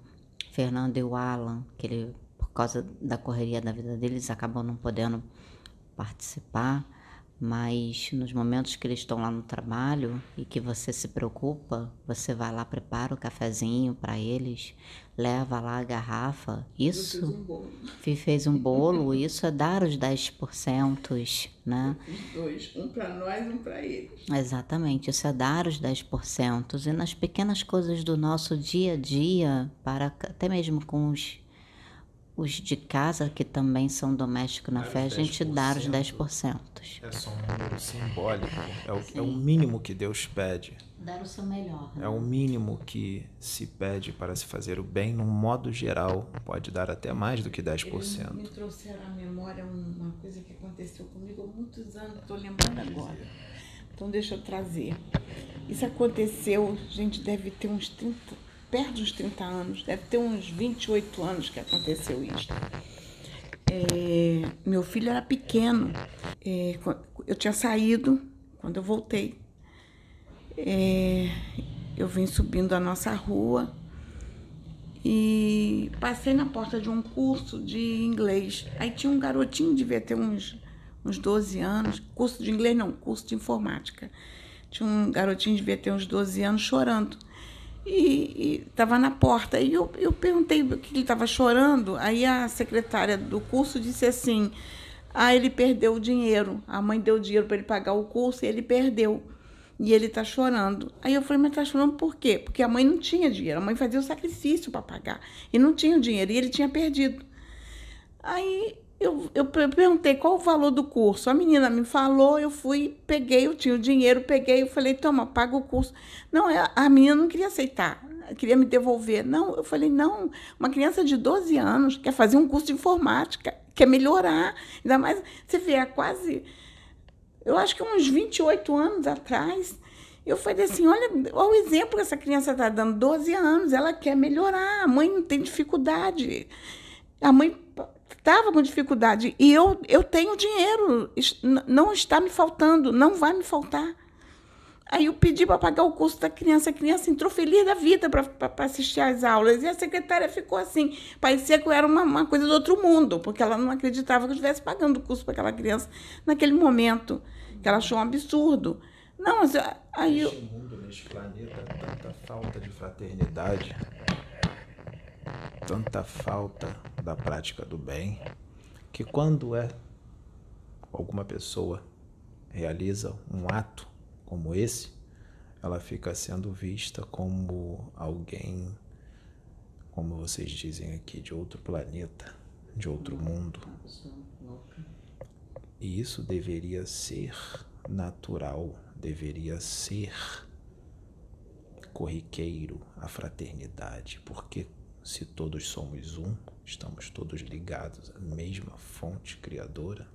Fernanda e o Alan, que ele causa da correria da vida deles, acabam não podendo participar, mas nos momentos que eles estão lá no trabalho e que você se preocupa, você vai lá, prepara o cafezinho para eles, leva lá a garrafa. Isso fez um bolo. fez um bolo, isso é dar os 10%, né? Os dois, um para nós, um para eles. Exatamente, isso é dar os 10%. E nas pequenas coisas do nosso dia a dia, para até mesmo com os os de casa, que também são domésticos na fé, a gente dá os 10%. É só um número simbólico. É o, é o mínimo que Deus pede. Dar o seu melhor. Né? É o mínimo que se pede para se fazer o bem, num modo geral, pode dar até mais do que 10%. Eles me trouxeram à memória uma coisa que aconteceu comigo há muitos anos, estou lembrando agora. Então, deixa eu trazer. Isso aconteceu, a gente deve ter uns 30, perto dos 30 anos, deve ter uns 28 anos que aconteceu isso. É, meu filho era pequeno, é, eu tinha saído, quando eu voltei, é, eu vim subindo a nossa rua e passei na porta de um curso de inglês. Aí tinha um garotinho, devia ter uns, uns 12 anos, curso de inglês não, curso de informática. Tinha um garotinho, devia ter uns 12 anos, chorando e estava na porta. E eu, eu perguntei o que ele estava chorando. Aí a secretária do curso disse assim: Ah, ele perdeu o dinheiro. A mãe deu dinheiro para ele pagar o curso e ele perdeu. E ele está chorando. Aí eu falei, mas está chorando por quê? Porque a mãe não tinha dinheiro. A mãe fazia o sacrifício para pagar. E não tinha o dinheiro. E ele tinha perdido. Aí eu, eu perguntei qual o valor do curso. A menina me falou, eu fui, peguei, eu tinha o dinheiro, peguei, eu falei, toma, paga o curso. Não, é, a menina não queria aceitar, queria me devolver. Não, eu falei, não, uma criança de 12 anos quer fazer um curso de informática, quer melhorar. Ainda mais, você vê, há quase, eu acho que uns 28 anos atrás, eu falei assim, olha, olha o exemplo que essa criança está dando, 12 anos, ela quer melhorar, a mãe não tem dificuldade. A mãe estava com dificuldade e eu, eu tenho dinheiro, não está me faltando, não vai me faltar. Aí eu pedi para pagar o curso da criança, a criança entrou feliz da vida para assistir às aulas. E a secretária ficou assim, parecia que era uma, uma coisa do outro mundo, porque ela não acreditava que eu estivesse pagando o curso para aquela criança naquele momento, que ela achou um absurdo. Não, mas aí eu. Neste mundo, neste planeta, tanta falta de fraternidade, tanta falta da prática do bem, que quando é alguma pessoa realiza um ato como esse, ela fica sendo vista como alguém, como vocês dizem aqui, de outro planeta, de outro mundo. E isso deveria ser natural, deveria ser corriqueiro a fraternidade, porque se todos somos um, estamos todos ligados à mesma fonte criadora.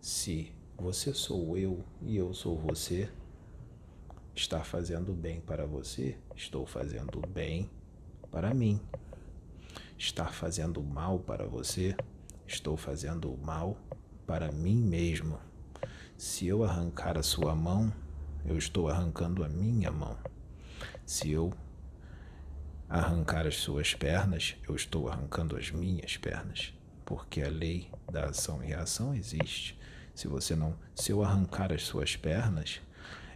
Se você sou eu e eu sou você, estar fazendo bem para você, estou fazendo bem para mim. Estar fazendo mal para você, estou fazendo mal para mim mesmo. Se eu arrancar a sua mão, eu estou arrancando a minha mão. Se eu arrancar as suas pernas, eu estou arrancando as minhas pernas, porque a lei da ação e reação existe. Se você não, se eu arrancar as suas pernas,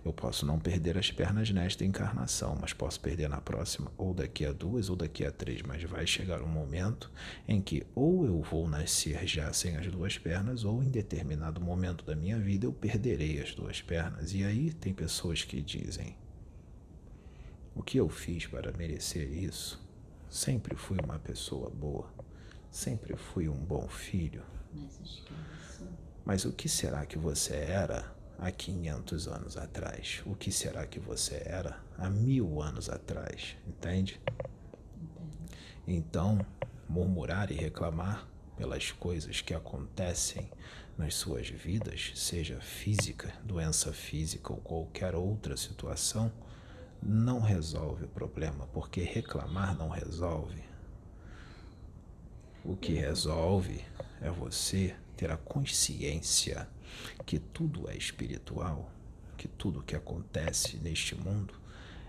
eu posso não perder as pernas nesta encarnação, mas posso perder na próxima, ou daqui a duas, ou daqui a três. Mas vai chegar um momento em que ou eu vou nascer já sem as duas pernas, ou em determinado momento da minha vida eu perderei as duas pernas. E aí tem pessoas que dizem: O que eu fiz para merecer isso? Sempre fui uma pessoa boa, sempre fui um bom filho. Mas o que será que você era? há 500 anos atrás? O que será que você era há mil anos atrás? Entende? Então, murmurar e reclamar pelas coisas que acontecem nas suas vidas, seja física, doença física ou qualquer outra situação, não resolve o problema, porque reclamar não resolve. O que resolve é você ter a consciência que tudo é espiritual, que tudo que acontece neste mundo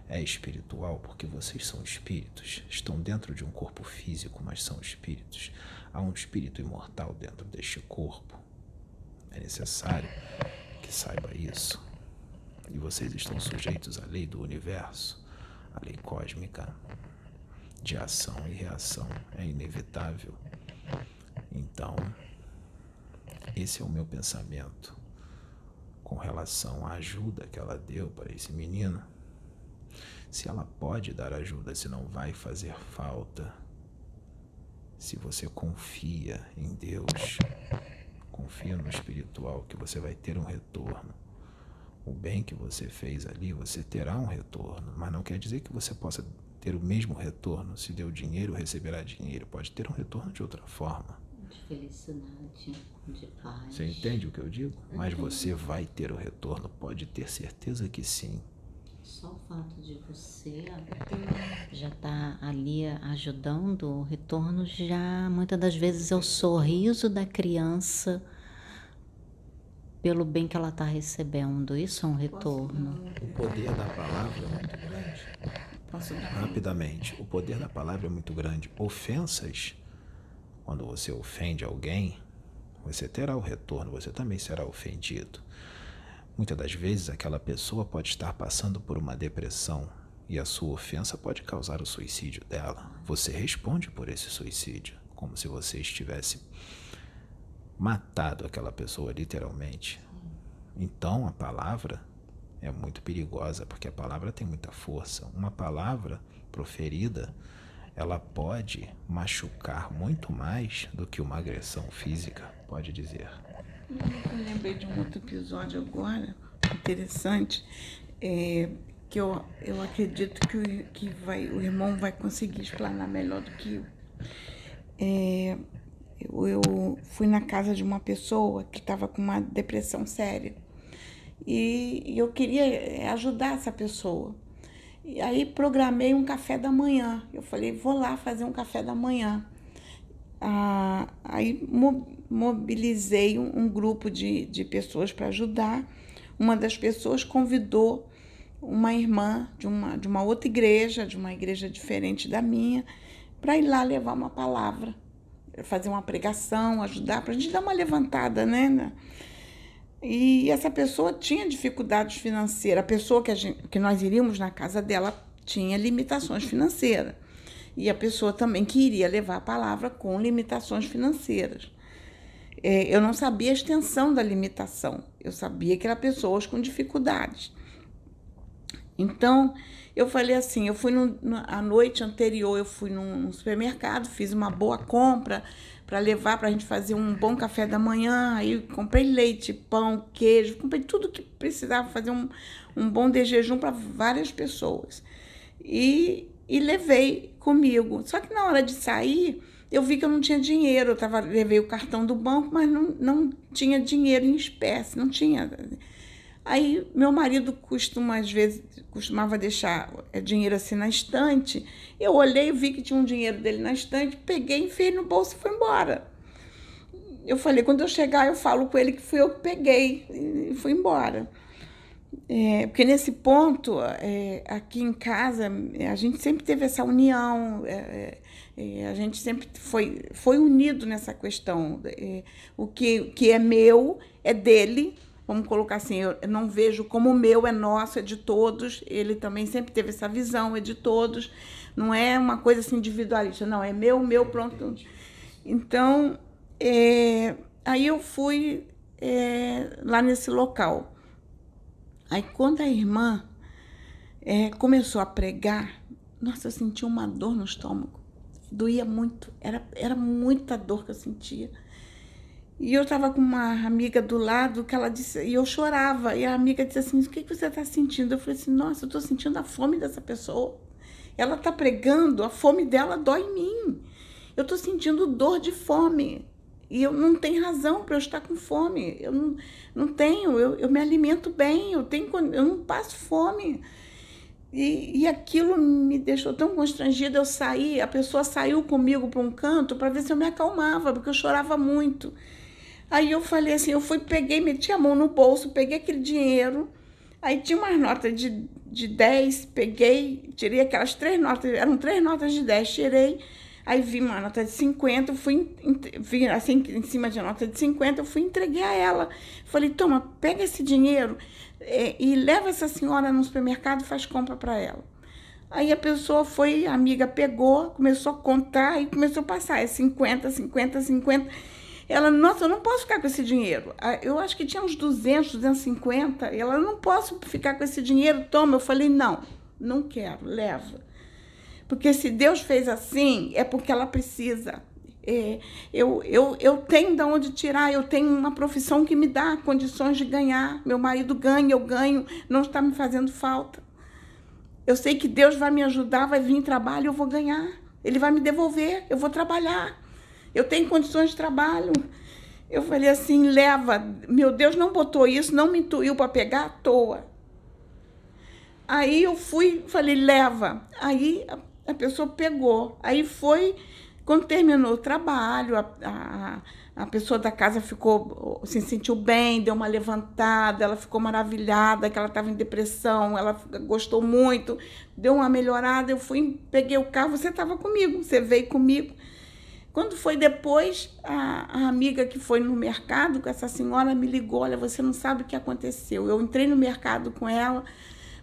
é espiritual, porque vocês são espíritos, estão dentro de um corpo físico, mas são espíritos. Há um espírito imortal dentro deste corpo. É necessário que saiba isso. E vocês estão sujeitos à lei do universo, à lei cósmica de ação e reação. É inevitável. Então, esse é o meu pensamento com relação à ajuda que ela deu para esse menino. Se ela pode dar ajuda, se não vai fazer falta. Se você confia em Deus, confia no espiritual, que você vai ter um retorno. O bem que você fez ali, você terá um retorno, mas não quer dizer que você possa ter o mesmo retorno. Se deu dinheiro, receberá dinheiro. Pode ter um retorno de outra forma de felicidade, de paz. Você entende o que eu digo? Mas você vai ter o retorno, pode ter certeza que sim. Só o fato de você já estar tá ali ajudando, o retorno já muitas das vezes é o sorriso da criança pelo bem que ela está recebendo. Isso é um retorno. O poder da palavra é muito grande. Rapidamente, o poder da palavra é muito grande. Ofensas quando você ofende alguém, você terá o retorno, você também será ofendido. Muitas das vezes aquela pessoa pode estar passando por uma depressão e a sua ofensa pode causar o suicídio dela. Você responde por esse suicídio, como se você estivesse matado aquela pessoa literalmente. Então a palavra é muito perigosa, porque a palavra tem muita força. Uma palavra proferida ela pode machucar muito mais do que uma agressão física, pode dizer. Eu lembrei de um outro episódio agora, interessante, é, que eu, eu acredito que, o, que vai, o irmão vai conseguir explanar melhor do que eu. É, eu, eu fui na casa de uma pessoa que estava com uma depressão séria e, e eu queria ajudar essa pessoa. E aí programei um café da manhã. Eu falei, vou lá fazer um café da manhã. Ah, aí mobilizei um, um grupo de, de pessoas para ajudar. Uma das pessoas convidou uma irmã de uma, de uma outra igreja, de uma igreja diferente da minha, para ir lá levar uma palavra, fazer uma pregação, ajudar, para a gente dar uma levantada, né? E essa pessoa tinha dificuldades financeiras. A pessoa que, a gente, que nós iríamos na casa dela tinha limitações financeiras. E a pessoa também queria levar a palavra com limitações financeiras. É, eu não sabia a extensão da limitação, eu sabia que eram pessoas com dificuldades. Então, eu falei assim, eu fui no, a noite anterior, eu fui num, num supermercado, fiz uma boa compra para levar para a gente fazer um bom café da manhã. Aí comprei leite, pão, queijo, comprei tudo que precisava fazer um, um bom de jejum para várias pessoas. E, e levei comigo. Só que na hora de sair, eu vi que eu não tinha dinheiro. Eu tava, levei o cartão do banco, mas não, não tinha dinheiro em espécie, não tinha. Aí meu marido costuma, às vezes, costumava deixar é, dinheiro assim na estante. Eu olhei, vi que tinha um dinheiro dele na estante, peguei, enfiei no bolso e fui embora. Eu falei, quando eu chegar, eu falo com ele que fui eu que peguei e fui embora. É, porque nesse ponto, é, aqui em casa, a gente sempre teve essa união, é, a gente sempre foi, foi unido nessa questão. O que, que é meu é dele, vamos colocar assim, eu não vejo como o meu é nosso, é de todos. Ele também sempre teve essa visão, é de todos. Não é uma coisa assim individualista, não, é meu, meu, pronto. Então, aí eu fui lá nesse local. Aí quando a irmã é, começou a pregar, nossa, eu senti uma dor no estômago. Doía muito, era, era muita dor que eu sentia. E eu estava com uma amiga do lado que ela disse, e eu chorava, e a amiga disse assim: O que, que você está sentindo? Eu falei assim: Nossa, eu estou sentindo a fome dessa pessoa. Ela está pregando, a fome dela dói em mim. Eu estou sentindo dor de fome. E eu não tenho razão para eu estar com fome. Eu não, não tenho, eu, eu me alimento bem, eu, tenho, eu não passo fome. E, e aquilo me deixou tão constrangida. Eu saí, a pessoa saiu comigo para um canto para ver se eu me acalmava, porque eu chorava muito. Aí eu falei assim: eu fui, peguei, meti a mão no bolso, peguei aquele dinheiro. Aí tinha umas notas de, de 10, peguei, tirei aquelas três notas, eram três notas de 10, tirei Aí vi uma nota de 50, eu fui, vi assim, em cima de nota de 50, eu fui entreguei a ela. Falei, toma, pega esse dinheiro é, e leva essa senhora no supermercado e faz compra para ela. Aí a pessoa foi, a amiga pegou, começou a contar e começou a passar, é 50, 50, 50. Ela, nossa, eu não posso ficar com esse dinheiro. Eu acho que tinha uns 200, 250. Ela, eu não posso ficar com esse dinheiro, toma. Eu falei, não, não quero, leva. Porque se Deus fez assim, é porque ela precisa. É, eu, eu, eu tenho de onde tirar, eu tenho uma profissão que me dá condições de ganhar. Meu marido ganha, eu ganho, não está me fazendo falta. Eu sei que Deus vai me ajudar, vai vir trabalho, eu vou ganhar. Ele vai me devolver, eu vou trabalhar. Eu tenho condições de trabalho. Eu falei assim: leva, meu Deus não botou isso, não me intuiu para pegar à toa. Aí eu fui, falei: leva. Aí a pessoa pegou. Aí foi, quando terminou o trabalho, a, a, a pessoa da casa ficou, se sentiu bem, deu uma levantada, ela ficou maravilhada, que ela estava em depressão, ela gostou muito, deu uma melhorada. Eu fui, peguei o carro, você estava comigo, você veio comigo. Quando foi depois, a, a, amiga que foi no mercado com essa senhora me ligou: Olha, você não sabe o que aconteceu. Eu entrei no mercado com ela,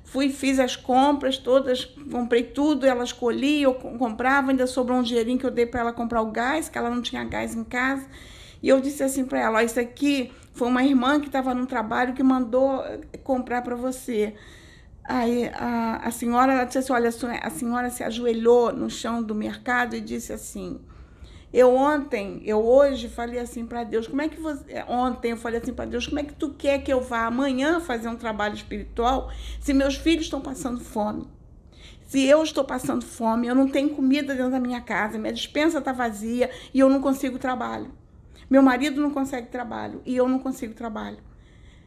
Fui, fiz as compras todas, comprei tudo, ela escolhia, eu comprava, ainda sobrou um dinheirinho que eu dei para ela comprar o gás, que ela não tinha gás em casa. E eu disse assim para ela: Isso aqui foi uma irmã que estava no trabalho que mandou eh, comprar para você. Aí a, a senhora ela disse assim: Olha, a senhora se ajoelhou no chão do mercado e disse assim: eu ontem, eu hoje falei assim para Deus, como é que você. É, ontem eu falei assim para Deus, como é que tu quer que eu vá amanhã fazer um trabalho espiritual se meus filhos estão passando fome? Se eu estou passando fome, eu não tenho comida dentro da minha casa, minha dispensa está vazia e eu não consigo trabalho. Meu marido não consegue trabalho e eu não consigo trabalho.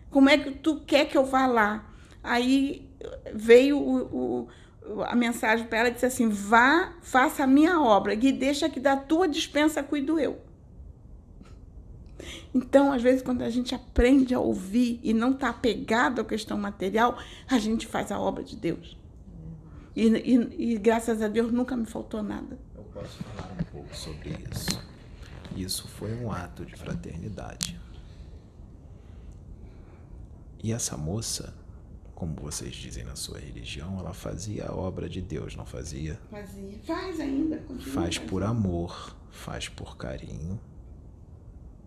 Como é que tu quer que eu vá lá? Aí veio o, o a mensagem para ela disse assim: vá, faça a minha obra e deixa que da tua dispensa cuido eu. Então, às vezes, quando a gente aprende a ouvir e não está apegado à questão material, a gente faz a obra de Deus. E, e, e graças a Deus nunca me faltou nada. Eu posso falar um pouco sobre isso. Isso foi um ato de fraternidade. E essa moça, como vocês dizem na sua religião, ela fazia a obra de Deus, não fazia? Fazia. Faz ainda. Continua Faz por fazendo. amor, faz por carinho,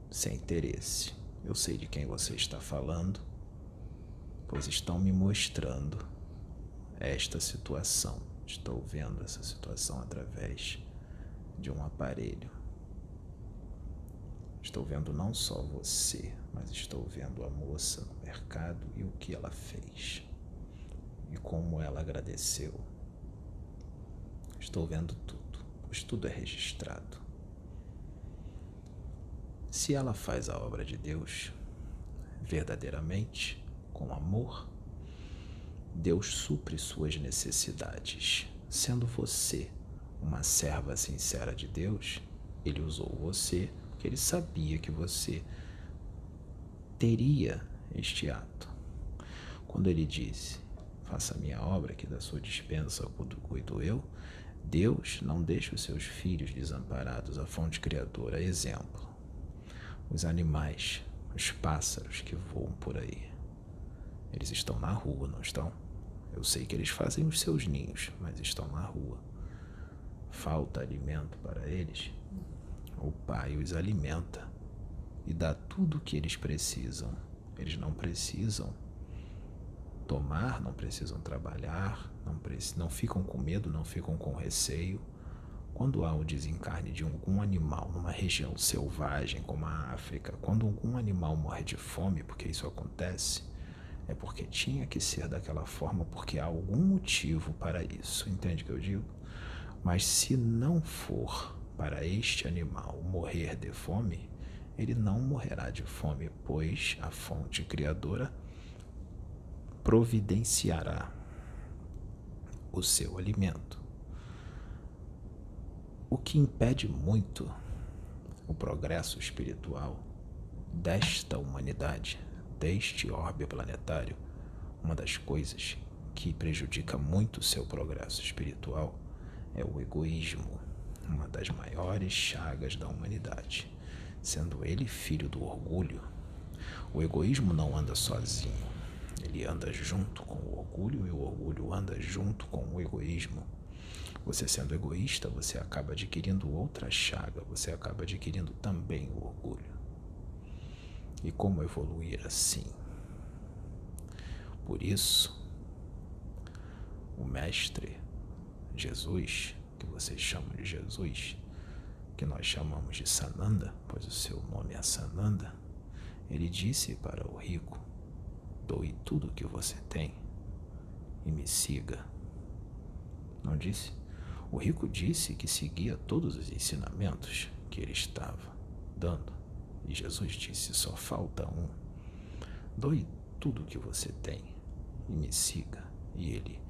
sem interesse. Eu sei de quem você está falando, pois estão me mostrando esta situação. Estou vendo essa situação através de um aparelho. Estou vendo não só você, mas estou vendo a moça mercado e o que ela fez. E como ela agradeceu. Estou vendo tudo, pois tudo é registrado. Se ela faz a obra de Deus verdadeiramente, com amor, Deus supre suas necessidades. Sendo você uma serva sincera de Deus, Ele usou você porque Ele sabia que você teria este ato. Quando Ele disse: Faça a minha obra, que da sua dispensa cuido eu, Deus não deixa os seus filhos desamparados, a fonte criadora. Exemplo: os animais, os pássaros que voam por aí. Eles estão na rua, não estão? Eu sei que eles fazem os seus ninhos, mas estão na rua. Falta alimento para eles. O Pai os alimenta e dá tudo o que eles precisam. Eles não precisam tomar, não precisam trabalhar, não, preci não ficam com medo, não ficam com receio. Quando há o desencarne de algum animal numa região selvagem como a África, quando algum animal morre de fome, porque isso acontece, é porque tinha que ser daquela forma, porque há algum motivo para isso. Entende o que eu digo? Mas se não for para este animal morrer de fome, ele não morrerá de fome, pois a fonte criadora providenciará o seu alimento. O que impede muito o progresso espiritual desta humanidade, deste orbe planetário, uma das coisas que prejudica muito o seu progresso espiritual é o egoísmo, uma das maiores chagas da humanidade. Sendo ele filho do orgulho, o egoísmo não anda sozinho, ele anda junto com o orgulho e o orgulho anda junto com o egoísmo. Você sendo egoísta, você acaba adquirindo outra chaga, você acaba adquirindo também o orgulho. E como evoluir assim? Por isso, o Mestre Jesus, que vocês chamam de Jesus, que nós chamamos de Sananda, pois o seu nome é Sananda, ele disse para o rico: Doe tudo o que você tem e me siga. Não disse? O rico disse que seguia todos os ensinamentos que ele estava dando. E Jesus disse: só falta um. Doe tudo o que você tem e me siga. E ele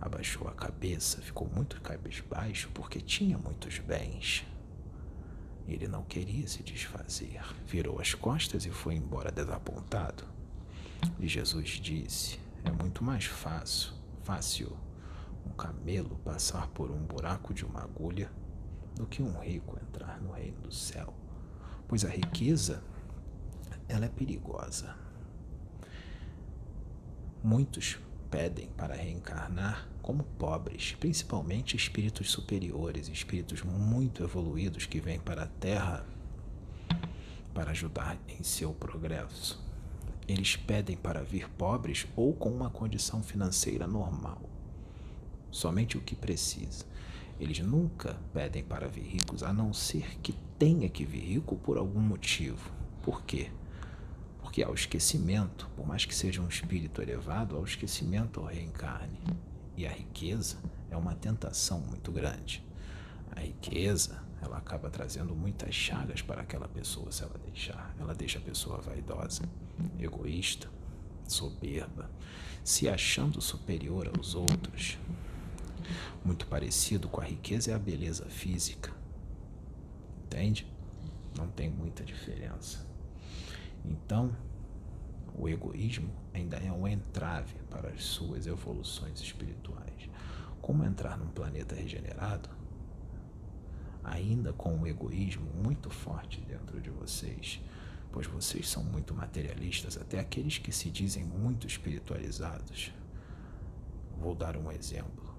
abaixou a cabeça, ficou muito cabisbaixo porque tinha muitos bens. Ele não queria se desfazer, virou as costas e foi embora desapontado. E Jesus disse: É muito mais fácil, fácil um camelo passar por um buraco de uma agulha do que um rico entrar no reino do céu, pois a riqueza ela é perigosa. Muitos pedem para reencarnar como pobres, principalmente espíritos superiores, espíritos muito evoluídos que vêm para a Terra para ajudar em seu progresso. Eles pedem para vir pobres ou com uma condição financeira normal, somente o que precisa. Eles nunca pedem para vir ricos, a não ser que tenha que vir rico por algum motivo. Por quê? Porque há o esquecimento, por mais que seja um espírito elevado, há o esquecimento ao reencarne. E a riqueza é uma tentação muito grande. A riqueza, ela acaba trazendo muitas chagas para aquela pessoa se ela deixar. Ela deixa a pessoa vaidosa, egoísta, soberba, se achando superior aos outros. Muito parecido com a riqueza é a beleza física. Entende? Não tem muita diferença. Então, o egoísmo ainda é um entrave para as suas evoluções espirituais. Como entrar num planeta regenerado, ainda com o egoísmo muito forte dentro de vocês, pois vocês são muito materialistas, até aqueles que se dizem muito espiritualizados. Vou dar um exemplo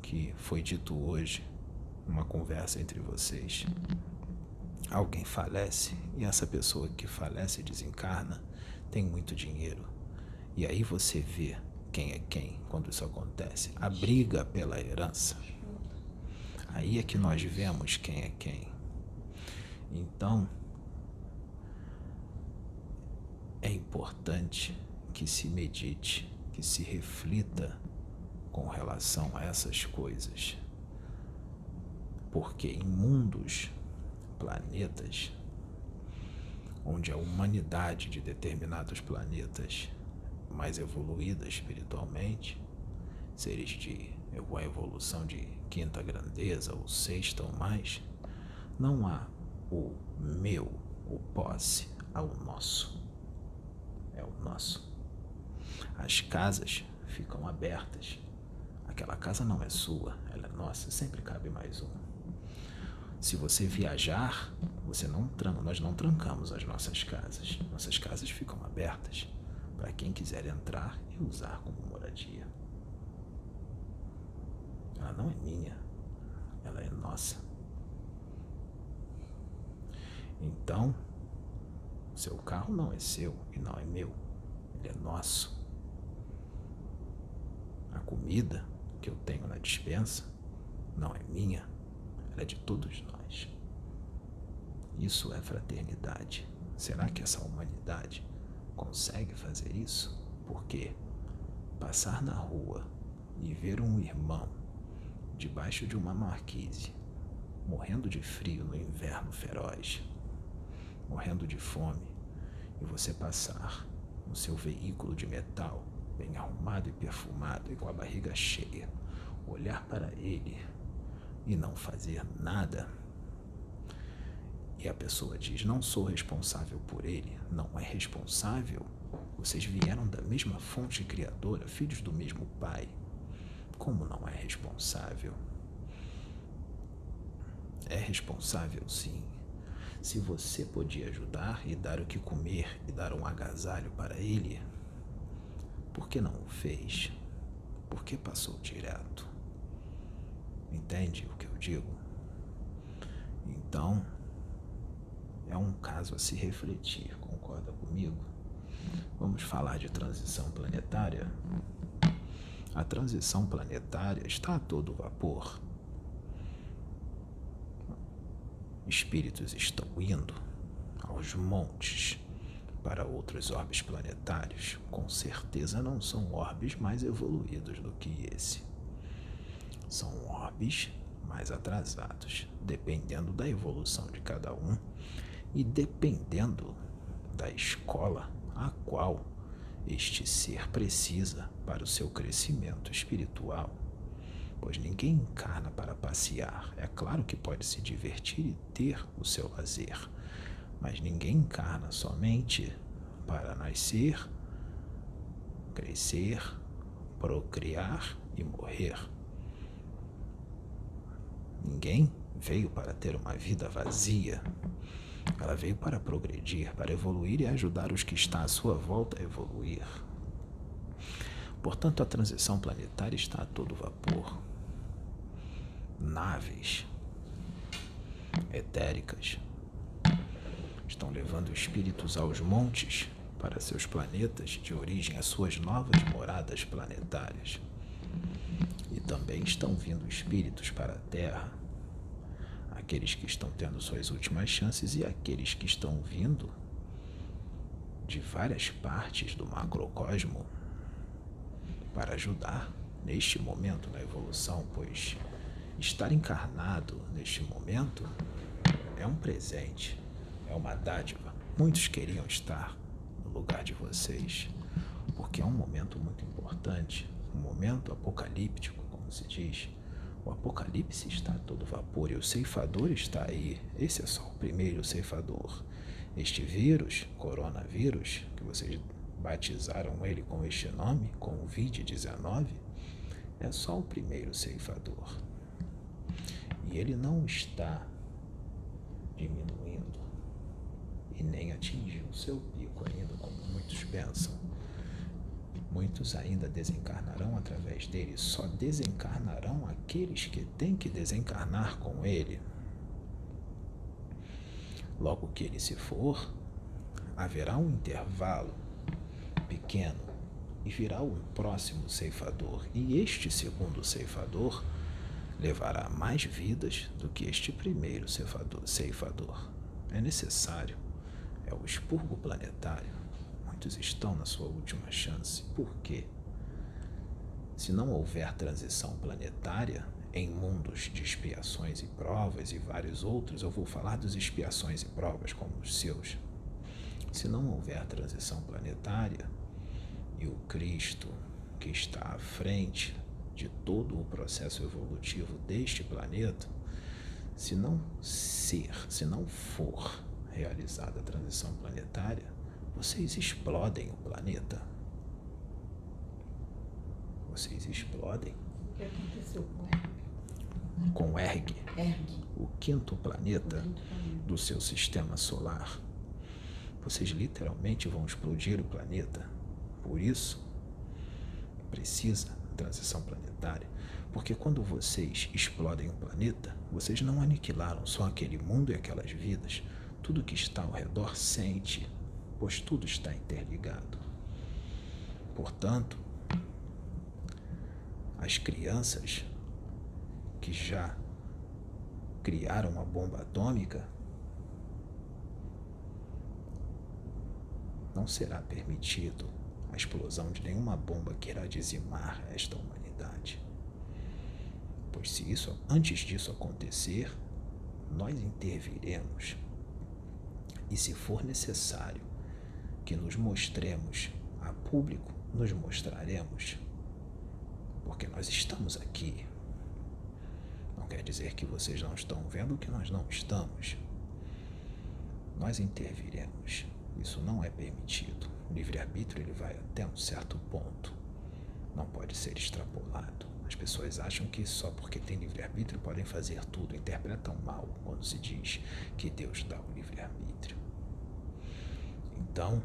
que foi dito hoje numa conversa entre vocês. Alguém falece e essa pessoa que falece desencarna tem muito dinheiro. E aí você vê quem é quem quando isso acontece. A briga pela herança. Aí é que nós vemos quem é quem. Então, é importante que se medite, que se reflita com relação a essas coisas. Porque em mundos, planetas, onde a humanidade de determinados planetas mais evoluída espiritualmente, seres de uma evolução de quinta grandeza ou sexta ou mais, não há o meu, o posse, há o nosso. É o nosso. As casas ficam abertas. Aquela casa não é sua, ela é nossa, sempre cabe mais um. Se você viajar, você não tranca, nós não trancamos as nossas casas. Nossas casas ficam abertas para quem quiser entrar e usar como moradia. Ela não é minha, ela é nossa. Então, seu carro não é seu e não é meu, ele é nosso. A comida que eu tenho na dispensa não é minha, ela é de todos nós. Isso é fraternidade. Será que essa humanidade consegue fazer isso? Porque passar na rua e ver um irmão debaixo de uma marquise, morrendo de frio no inverno feroz, morrendo de fome, e você passar no seu veículo de metal, bem arrumado e perfumado e com a barriga cheia, olhar para ele e não fazer nada e a pessoa diz: Não sou responsável por ele, não é responsável. Vocês vieram da mesma fonte criadora, filhos do mesmo pai. Como não é responsável? É responsável, sim. Se você podia ajudar e dar o que comer e dar um agasalho para ele, por que não o fez? Por que passou direto? Entende o que eu digo? Então, é um caso a se refletir, concorda comigo? Vamos falar de transição planetária? A transição planetária está a todo vapor. Espíritos estão indo aos montes para outros orbes planetários. Com certeza não são orbes mais evoluídos do que esse. São orbes mais atrasados, dependendo da evolução de cada um e dependendo da escola a qual este ser precisa para o seu crescimento espiritual. Pois ninguém encarna para passear. É claro que pode se divertir e ter o seu lazer, mas ninguém encarna somente para nascer, crescer, procriar e morrer. Ninguém veio para ter uma vida vazia, ela veio para progredir, para evoluir e ajudar os que estão à sua volta a evoluir. Portanto, a transição planetária está a todo vapor. Naves etéricas estão levando espíritos aos montes para seus planetas de origem às suas novas moradas planetárias. Também estão vindo espíritos para a Terra aqueles que estão tendo suas últimas chances e aqueles que estão vindo de várias partes do macrocosmo para ajudar neste momento na evolução, pois estar encarnado neste momento é um presente, é uma dádiva. Muitos queriam estar no lugar de vocês, porque é um momento muito importante, um momento apocalíptico, se diz o apocalipse está a todo vapor e o ceifador está aí. Esse é só o primeiro ceifador. Este vírus, coronavírus, que vocês batizaram ele com este nome, Covid-19, é só o primeiro ceifador. E ele não está diminuindo. e nem atingiu seu pico ainda, como muitos pensam. Muitos ainda desencarnarão através dele, só desencarnarão aqueles que têm que desencarnar com ele. Logo que ele se for, haverá um intervalo pequeno e virá o próximo ceifador, e este segundo ceifador levará mais vidas do que este primeiro ceifador. É necessário, é o expurgo planetário. Estão na sua última chance. Por quê? Se não houver transição planetária, em mundos de expiações e provas e vários outros, eu vou falar dos expiações e provas como os seus. Se não houver transição planetária e o Cristo que está à frente de todo o processo evolutivo deste planeta, se não ser, se não for realizada a transição planetária, vocês explodem o planeta. Vocês explodem. O que aconteceu com Erg, Erg. o quinto planeta do seu sistema solar. Vocês literalmente vão explodir o planeta. Por isso, precisa transição planetária. Porque quando vocês explodem o planeta, vocês não aniquilaram só aquele mundo e aquelas vidas. Tudo que está ao redor sente, pois tudo está interligado. Portanto, as crianças que já criaram a bomba atômica, não será permitido a explosão de nenhuma bomba que irá dizimar esta humanidade. Pois se isso antes disso acontecer, nós interviremos. E se for necessário que nos mostremos a público, nos mostraremos. Porque nós estamos aqui não quer dizer que vocês não estão vendo que nós não estamos. Nós interviremos. Isso não é permitido. O livre-arbítrio ele vai até um certo ponto. Não pode ser extrapolado. As pessoas acham que só porque tem livre-arbítrio podem fazer tudo. Interpretam mal quando se diz que Deus dá o livre-arbítrio. Então,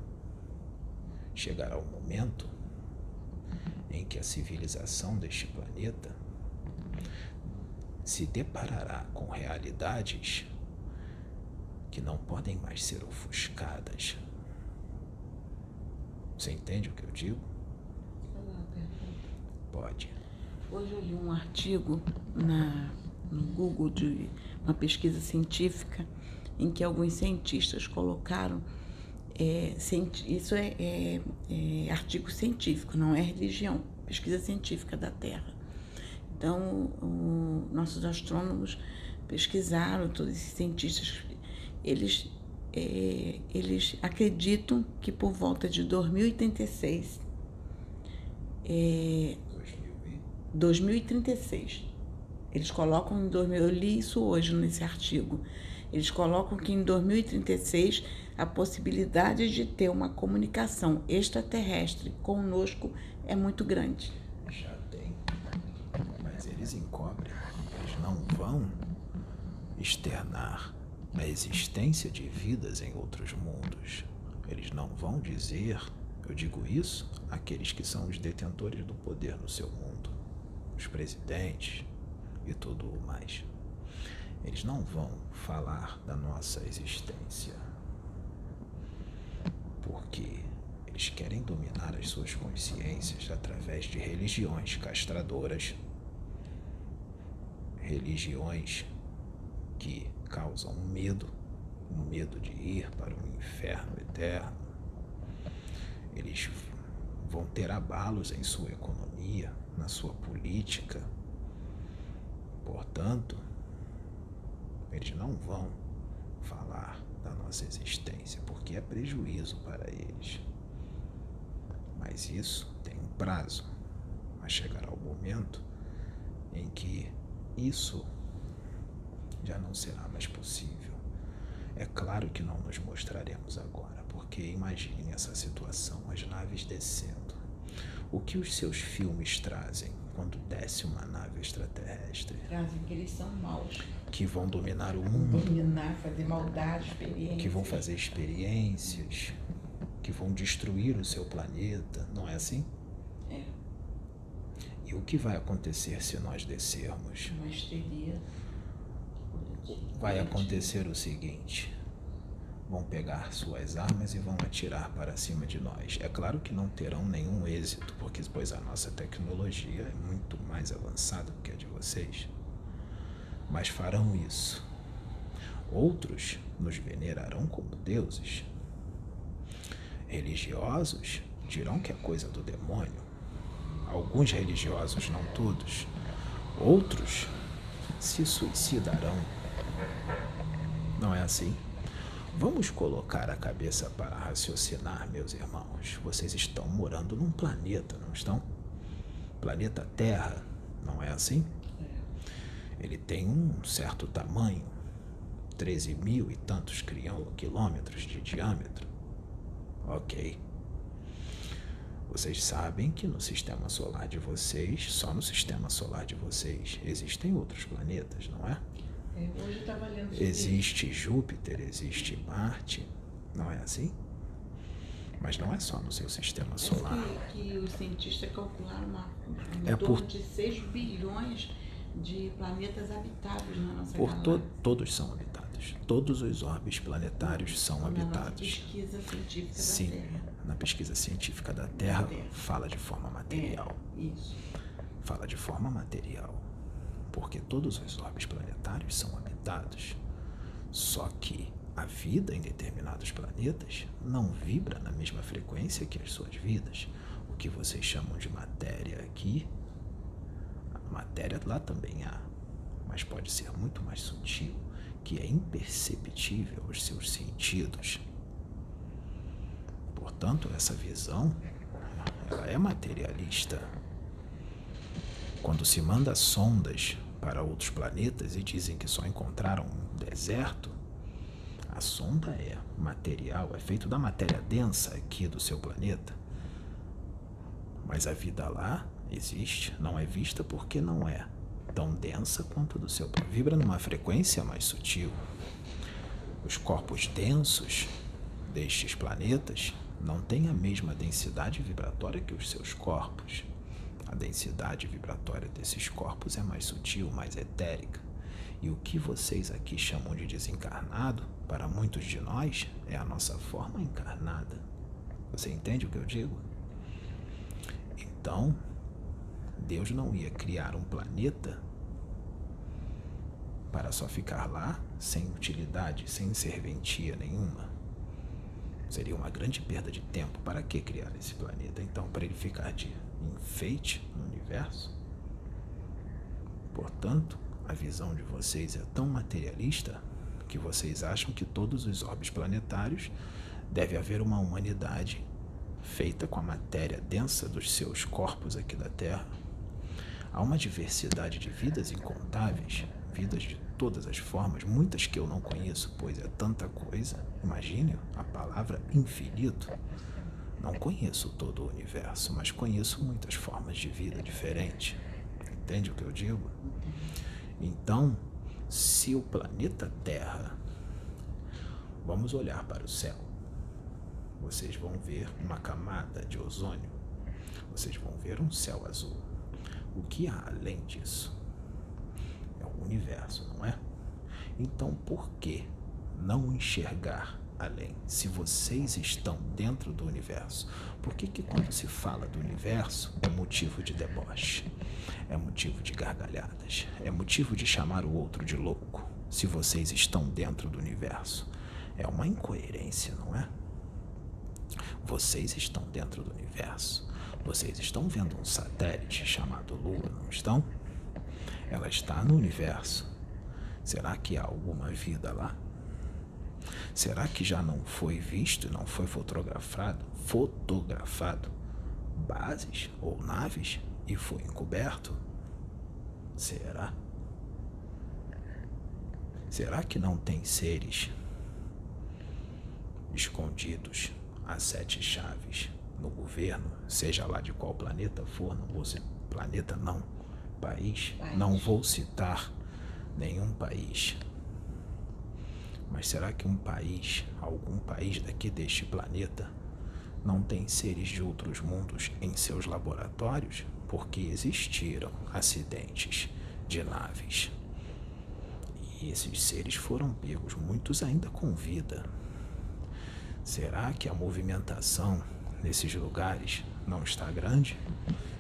chegará o momento em que a civilização deste planeta se deparará com realidades que não podem mais ser ofuscadas. Você entende o que eu digo? Pode. Hoje eu li um artigo na, no Google de uma pesquisa científica em que alguns cientistas colocaram é, isso é, é, é artigo científico, não é religião, pesquisa científica da Terra. Então, o, nossos astrônomos pesquisaram, todos esses cientistas, eles, é, eles acreditam que por volta de 2036, é, 2036, eles colocam em 2000, eu li isso hoje nesse artigo, eles colocam que em 2036 a possibilidade de ter uma comunicação extraterrestre conosco é muito grande eles encobrem, eles não vão externar a existência de vidas em outros mundos. Eles não vão dizer, eu digo isso, aqueles que são os detentores do poder no seu mundo, os presidentes e tudo mais. Eles não vão falar da nossa existência. Porque eles querem dominar as suas consciências através de religiões castradoras religiões que causam medo, o medo de ir para o inferno eterno. Eles vão ter abalos em sua economia, na sua política. Portanto, eles não vão falar nossa existência, porque é prejuízo para eles. Mas isso tem um prazo. Mas chegará o momento em que isso já não será mais possível. É claro que não nos mostraremos agora, porque imagine essa situação: as naves descendo, O que os seus filmes trazem quando desce uma nave extraterrestre? Trazem que eles são maus. Que vão dominar o mundo, Dominar, fazer maldade, experiência. que vão fazer experiências, que vão destruir o seu planeta, não é assim? É, E o que vai acontecer se nós descermos? uma histeria. Vai acontecer o seguinte: vão pegar suas armas e vão atirar para cima de nós. É claro que não terão nenhum êxito, porque pois a nossa tecnologia é muito mais avançada do que a de vocês. Mas farão isso. Outros nos venerarão como deuses. Religiosos dirão que é coisa do demônio. Alguns religiosos, não todos. Outros se suicidarão. Não é assim? Vamos colocar a cabeça para raciocinar, meus irmãos. Vocês estão morando num planeta, não estão? Planeta Terra, não é assim? Ele tem um certo tamanho, 13 mil e tantos quilômetros de diâmetro. Ok. Vocês sabem que no sistema solar de vocês, só no sistema solar de vocês, existem outros planetas, não é? É, hoje eu lendo sobre Existe Júpiter, existe Marte, não é assim? Mas não é só no seu sistema isso. solar. Que, que os cientistas calcularam uma, em É torno por- de 6 bilhões de planetas habitados na nossa Por to todos são habitados. Todos os orbes planetários são Na habitados. pesquisa científica Sim, da Terra. na pesquisa científica da Terra, Terra. fala de forma material. É, isso. Fala de forma material. Porque todos os orbes planetários são habitados. Só que a vida em determinados planetas não vibra na mesma frequência que as suas vidas. O que vocês chamam de matéria aqui, a matéria lá também há, mas pode ser muito mais sutil, que é imperceptível aos seus sentidos. Portanto, essa visão ela é materialista. Quando se manda sondas para outros planetas e dizem que só encontraram um deserto, a sonda é material, é feito da matéria densa aqui do seu planeta. Mas a vida lá existe, não é vista porque não é tão densa quanto do seu planeta. Vibra numa frequência mais sutil. Os corpos densos destes planetas não têm a mesma densidade vibratória que os seus corpos. A densidade vibratória desses corpos é mais sutil, mais etérica. E o que vocês aqui chamam de desencarnado, para muitos de nós, é a nossa forma encarnada. Você entende o que eu digo? Então, Deus não ia criar um planeta para só ficar lá sem utilidade, sem serventia nenhuma. Seria uma grande perda de tempo. Para que criar esse planeta? Então, para ele ficar de enfeite no universo? Portanto, a visão de vocês é tão materialista que vocês acham que todos os orbes planetários deve haver uma humanidade feita com a matéria densa dos seus corpos aqui da Terra. Há uma diversidade de vidas incontáveis, vidas de todas as formas, muitas que eu não conheço, pois é tanta coisa. Imagine a palavra infinito. Não conheço todo o universo, mas conheço muitas formas de vida diferentes. Entende o que eu digo? Então, se o planeta Terra, vamos olhar para o céu, vocês vão ver uma camada de ozônio, vocês vão ver um céu azul. O que há além disso? É o universo, não é? Então, por que não enxergar além? Se vocês estão dentro do universo, por que, que quando se fala do universo é motivo de deboche? É motivo de gargalhadas? É motivo de chamar o outro de louco? Se vocês estão dentro do universo, é uma incoerência, não é? Vocês estão dentro do universo. Vocês estão vendo um satélite chamado Lua, não estão? Ela está no universo. Será que há alguma vida lá? Será que já não foi visto não foi fotografado, fotografado bases ou naves e foi encoberto? Será? Será que não tem seres escondidos a sete chaves no governo, seja lá de qual planeta for, não vou ser planeta não, país, país. não vou citar nenhum país. Mas será que um país, algum país daqui deste planeta, não tem seres de outros mundos em seus laboratórios? Porque existiram acidentes de naves. E esses seres foram pegos, muitos ainda com vida. Será que a movimentação nesses lugares não está grande?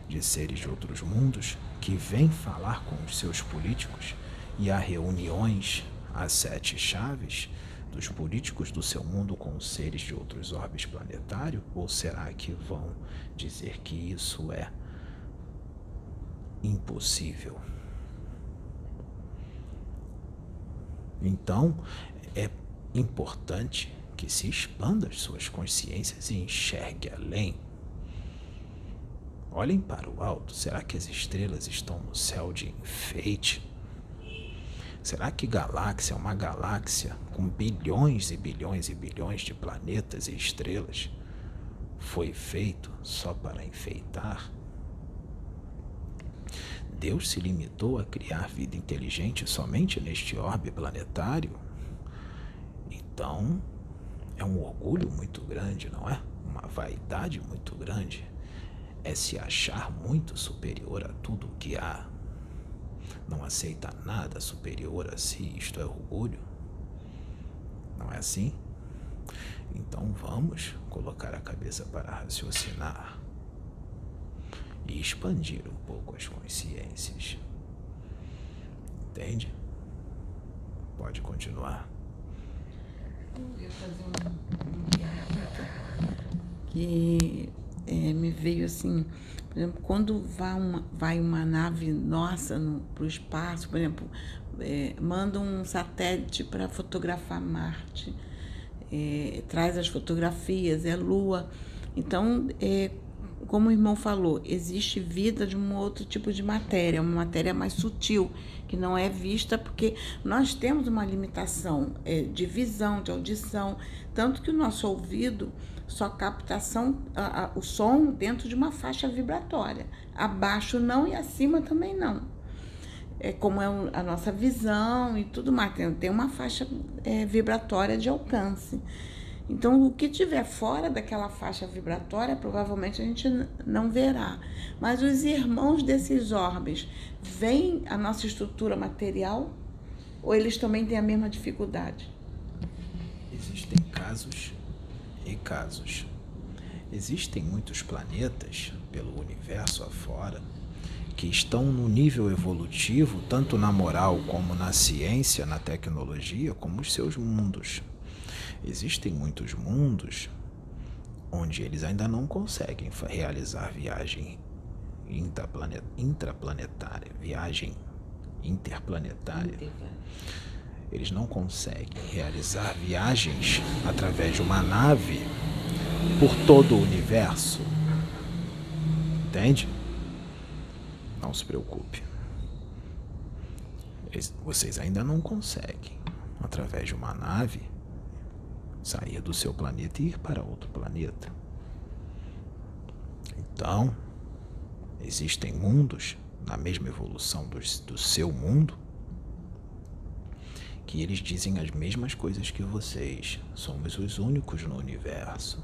De seres de outros mundos que vêm falar com os seus políticos e há reuniões às sete chaves dos políticos do seu mundo com seres de outros orbes planetários? Ou será que vão dizer que isso é impossível? Então, é importante que se expanda as suas consciências e enxergue além. Olhem para o alto. Será que as estrelas estão no céu de enfeite? Será que galáxia é uma galáxia com bilhões e bilhões e bilhões de planetas e estrelas? Foi feito só para enfeitar? Deus se limitou a criar vida inteligente somente neste orbe planetário? Então, é um orgulho muito grande, não é? Uma vaidade muito grande. É se achar muito superior a tudo o que há. Não aceita nada superior a si, isto é orgulho. Não é assim? Então vamos colocar a cabeça para raciocinar e expandir um pouco as consciências. Entende? Pode continuar. Eu ia fazer um, que é, me veio assim, por exemplo, quando vai uma, vai uma nave nossa para o espaço, por exemplo, é, manda um satélite para fotografar Marte, é, traz as fotografias, é Lua. Então, é, como o irmão falou, existe vida de um outro tipo de matéria, uma matéria mais sutil, que não é vista porque nós temos uma limitação é, de visão, de audição, tanto que o nosso ouvido só captação a, a, o som dentro de uma faixa vibratória, abaixo não e acima também não. É como é a nossa visão e tudo mais, tem, tem uma faixa é, vibratória de alcance. Então, o que tiver fora daquela faixa vibratória, provavelmente a gente não verá. Mas os irmãos desses orbes veem a nossa estrutura material ou eles também têm a mesma dificuldade? Existem casos e casos. Existem muitos planetas pelo universo afora que estão no nível evolutivo, tanto na moral como na ciência, na tecnologia, como os seus mundos. Existem muitos mundos onde eles ainda não conseguem realizar viagem intraplanetária, viagem interplanetária. Eles não conseguem realizar viagens através de uma nave por todo o universo. Entende? Não se preocupe. Vocês ainda não conseguem, através de uma nave, sair do seu planeta e ir para outro planeta. Então, existem mundos na mesma evolução do, do seu mundo que eles dizem as mesmas coisas que vocês. Somos os únicos no universo.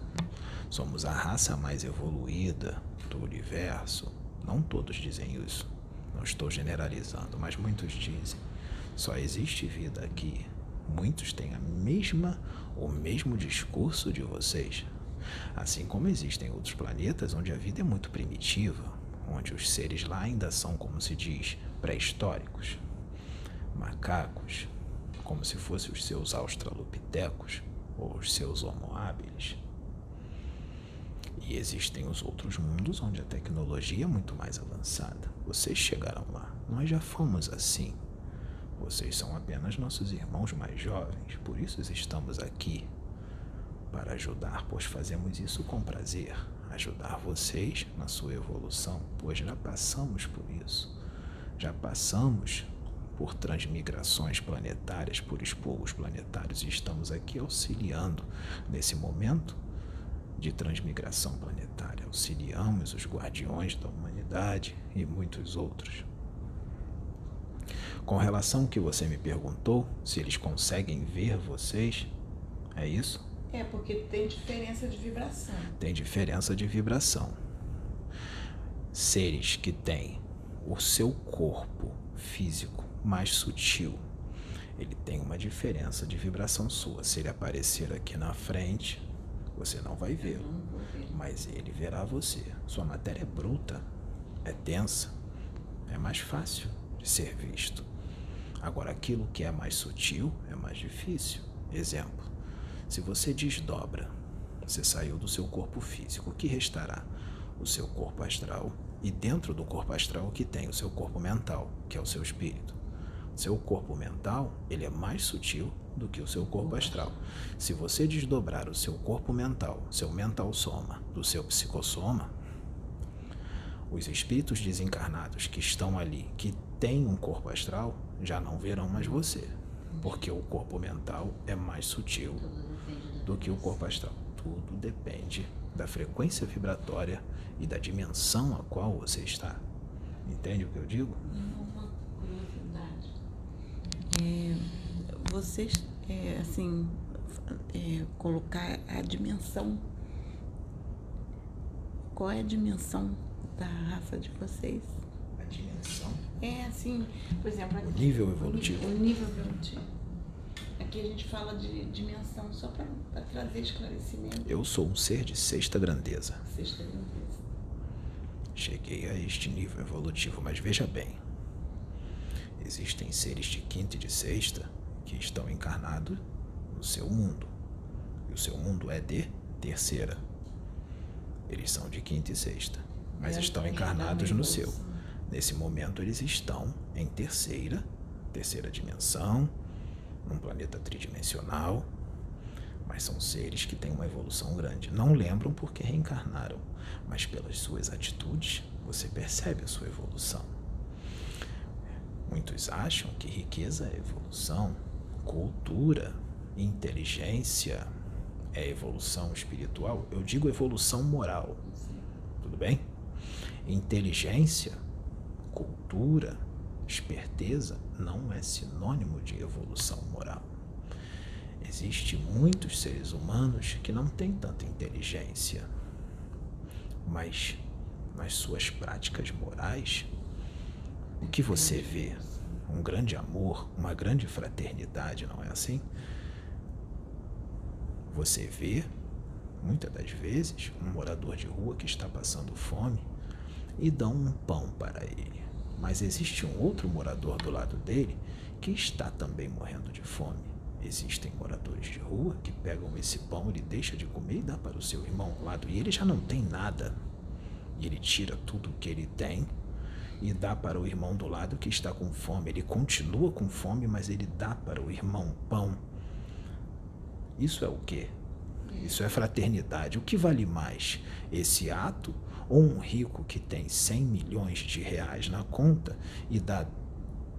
Somos a raça mais evoluída do universo. Não todos dizem isso. Não estou generalizando, mas muitos dizem. Só existe vida aqui. Muitos têm a mesma o mesmo discurso de vocês. Assim como existem outros planetas onde a vida é muito primitiva, onde os seres lá ainda são, como se diz, pré-históricos, macacos, como se fossem os seus australopitecos ou os seus homo habilis. E existem os outros mundos onde a tecnologia é muito mais avançada. Vocês chegaram lá. Nós já fomos assim. Vocês são apenas nossos irmãos mais jovens, por isso estamos aqui para ajudar, pois fazemos isso com prazer. Ajudar vocês na sua evolução, pois já passamos por isso. Já passamos por transmigrações planetárias, por expurgos planetários e estamos aqui auxiliando nesse momento de transmigração planetária. Auxiliamos os guardiões da humanidade e muitos outros. Com relação ao que você me perguntou, se eles conseguem ver vocês, é isso? É, porque tem diferença de vibração. Tem diferença de vibração. Seres que têm o seu corpo físico mais sutil, ele tem uma diferença de vibração sua. Se ele aparecer aqui na frente, você não vai vê-lo, mas ele verá você. Sua matéria é bruta, é densa, é mais fácil de ser visto. Agora, aquilo que é mais sutil é mais difícil. Exemplo: se você desdobra, você saiu do seu corpo físico, o que restará? O seu corpo astral e dentro do corpo astral que tem o seu corpo mental, que é o seu espírito. Seu corpo mental, ele é mais sutil do que o seu corpo astral. Se você desdobrar o seu corpo mental, seu mental soma, do seu psicossoma, os espíritos desencarnados que estão ali, que têm um corpo astral, já não verão mais você, porque o corpo mental é mais sutil do que o corpo astral. Tudo depende da frequência vibratória e da dimensão a qual você está. Entende o que eu digo? Uma curiosidade. É, vocês, é, assim, é, colocar a dimensão. Qual é a dimensão da raça de vocês? A dimensão? É assim, por exemplo. O nível evolutivo. O nível evolutivo. Aqui a gente fala de dimensão só para trazer esclarecimento. Eu sou um ser de sexta grandeza. Sexta grandeza. Cheguei a este nível evolutivo, mas veja bem. Existem seres de quinta e de sexta que estão encarnados no seu mundo. E o seu mundo é de terceira. Eles são de quinta e sexta, mas estão encarnados no seu. Nesse momento, eles estão em terceira, terceira dimensão, num planeta tridimensional, mas são seres que têm uma evolução grande. Não lembram porque reencarnaram, mas pelas suas atitudes você percebe a sua evolução. Muitos acham que riqueza é evolução, cultura, inteligência é evolução espiritual. Eu digo evolução moral. Tudo bem? Inteligência, cultura, esperteza não é sinônimo de evolução moral. Existem muitos seres humanos que não têm tanta inteligência, mas nas suas práticas morais, o que você vê? Um grande amor, uma grande fraternidade, não é assim? Você vê, muitas das vezes, um morador de rua que está passando fome e dão um pão para ele. Mas existe um outro morador do lado dele que está também morrendo de fome. Existem moradores de rua que pegam esse pão, ele deixa de comer e dá para o seu irmão ao lado. E ele já não tem nada. E ele tira tudo o que ele tem e dá para o irmão do lado que está com fome. Ele continua com fome, mas ele dá para o irmão pão. Isso é o quê? Isso é fraternidade. O que vale mais? Esse ato ou um rico que tem 100 milhões de reais na conta e dá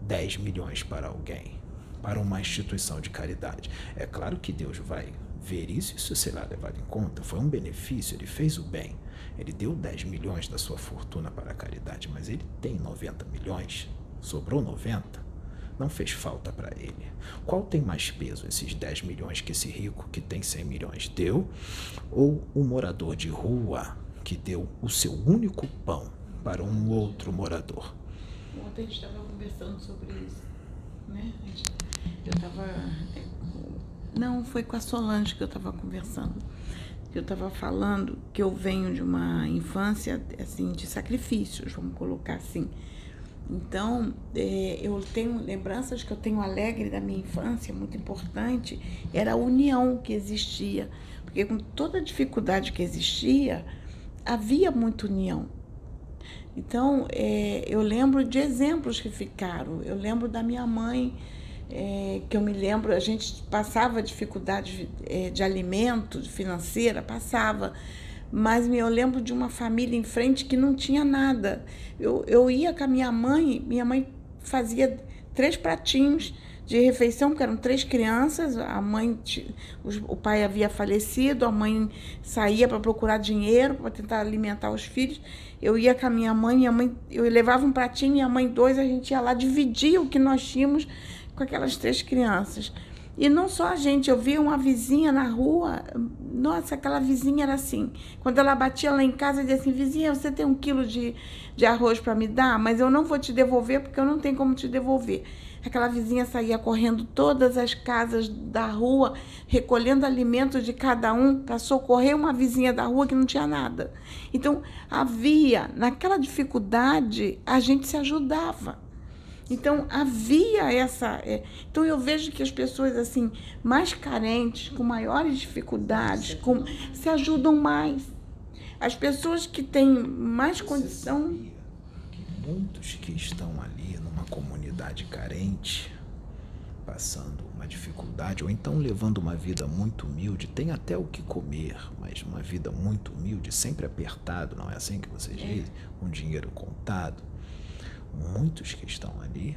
10 milhões para alguém, para uma instituição de caridade? É claro que Deus vai ver isso, isso será levado em conta. Foi um benefício, ele fez o bem. Ele deu 10 milhões da sua fortuna para a caridade, mas ele tem 90 milhões, sobrou 90 não fez falta para ele. Qual tem mais peso, esses 10 milhões que esse rico que tem 100 milhões deu, ou o morador de rua que deu o seu único pão para um outro morador? Ontem a gente estava conversando sobre isso, né? Eu estava. Não, foi com a Solange que eu estava conversando. Eu estava falando que eu venho de uma infância assim de sacrifícios, vamos colocar assim então, é, eu tenho lembranças que eu tenho alegre da minha infância, muito importante, era a união que existia. Porque com toda a dificuldade que existia, havia muita união. Então, é, eu lembro de exemplos que ficaram. Eu lembro da minha mãe, é, que eu me lembro, a gente passava dificuldade de, de alimento, financeira, passava mas eu lembro de uma família em frente que não tinha nada. Eu, eu ia com a minha mãe, minha mãe fazia três pratinhos de refeição, porque eram três crianças, a mãe, o pai havia falecido, a mãe saía para procurar dinheiro para tentar alimentar os filhos. Eu ia com a minha mãe, minha mãe, eu levava um pratinho, minha mãe dois, a gente ia lá dividir o que nós tínhamos com aquelas três crianças. E não só a gente, eu via uma vizinha na rua, nossa, aquela vizinha era assim. Quando ela batia lá em casa, dizia assim: vizinha, você tem um quilo de, de arroz para me dar, mas eu não vou te devolver porque eu não tenho como te devolver. Aquela vizinha saía correndo todas as casas da rua, recolhendo alimentos de cada um para socorrer uma vizinha da rua que não tinha nada. Então, havia, naquela dificuldade, a gente se ajudava. Então havia essa. É, então eu vejo que as pessoas assim mais carentes, com maiores dificuldades, com, se ajudam mais. As pessoas que têm mais condição. Que muitos que estão ali comunidade carente, passando uma dificuldade ou então levando uma vida muito humilde, tem até o que comer, mas uma vida muito humilde, sempre apertado, não é assim que vocês é. dizem? Com dinheiro contado muitos que estão ali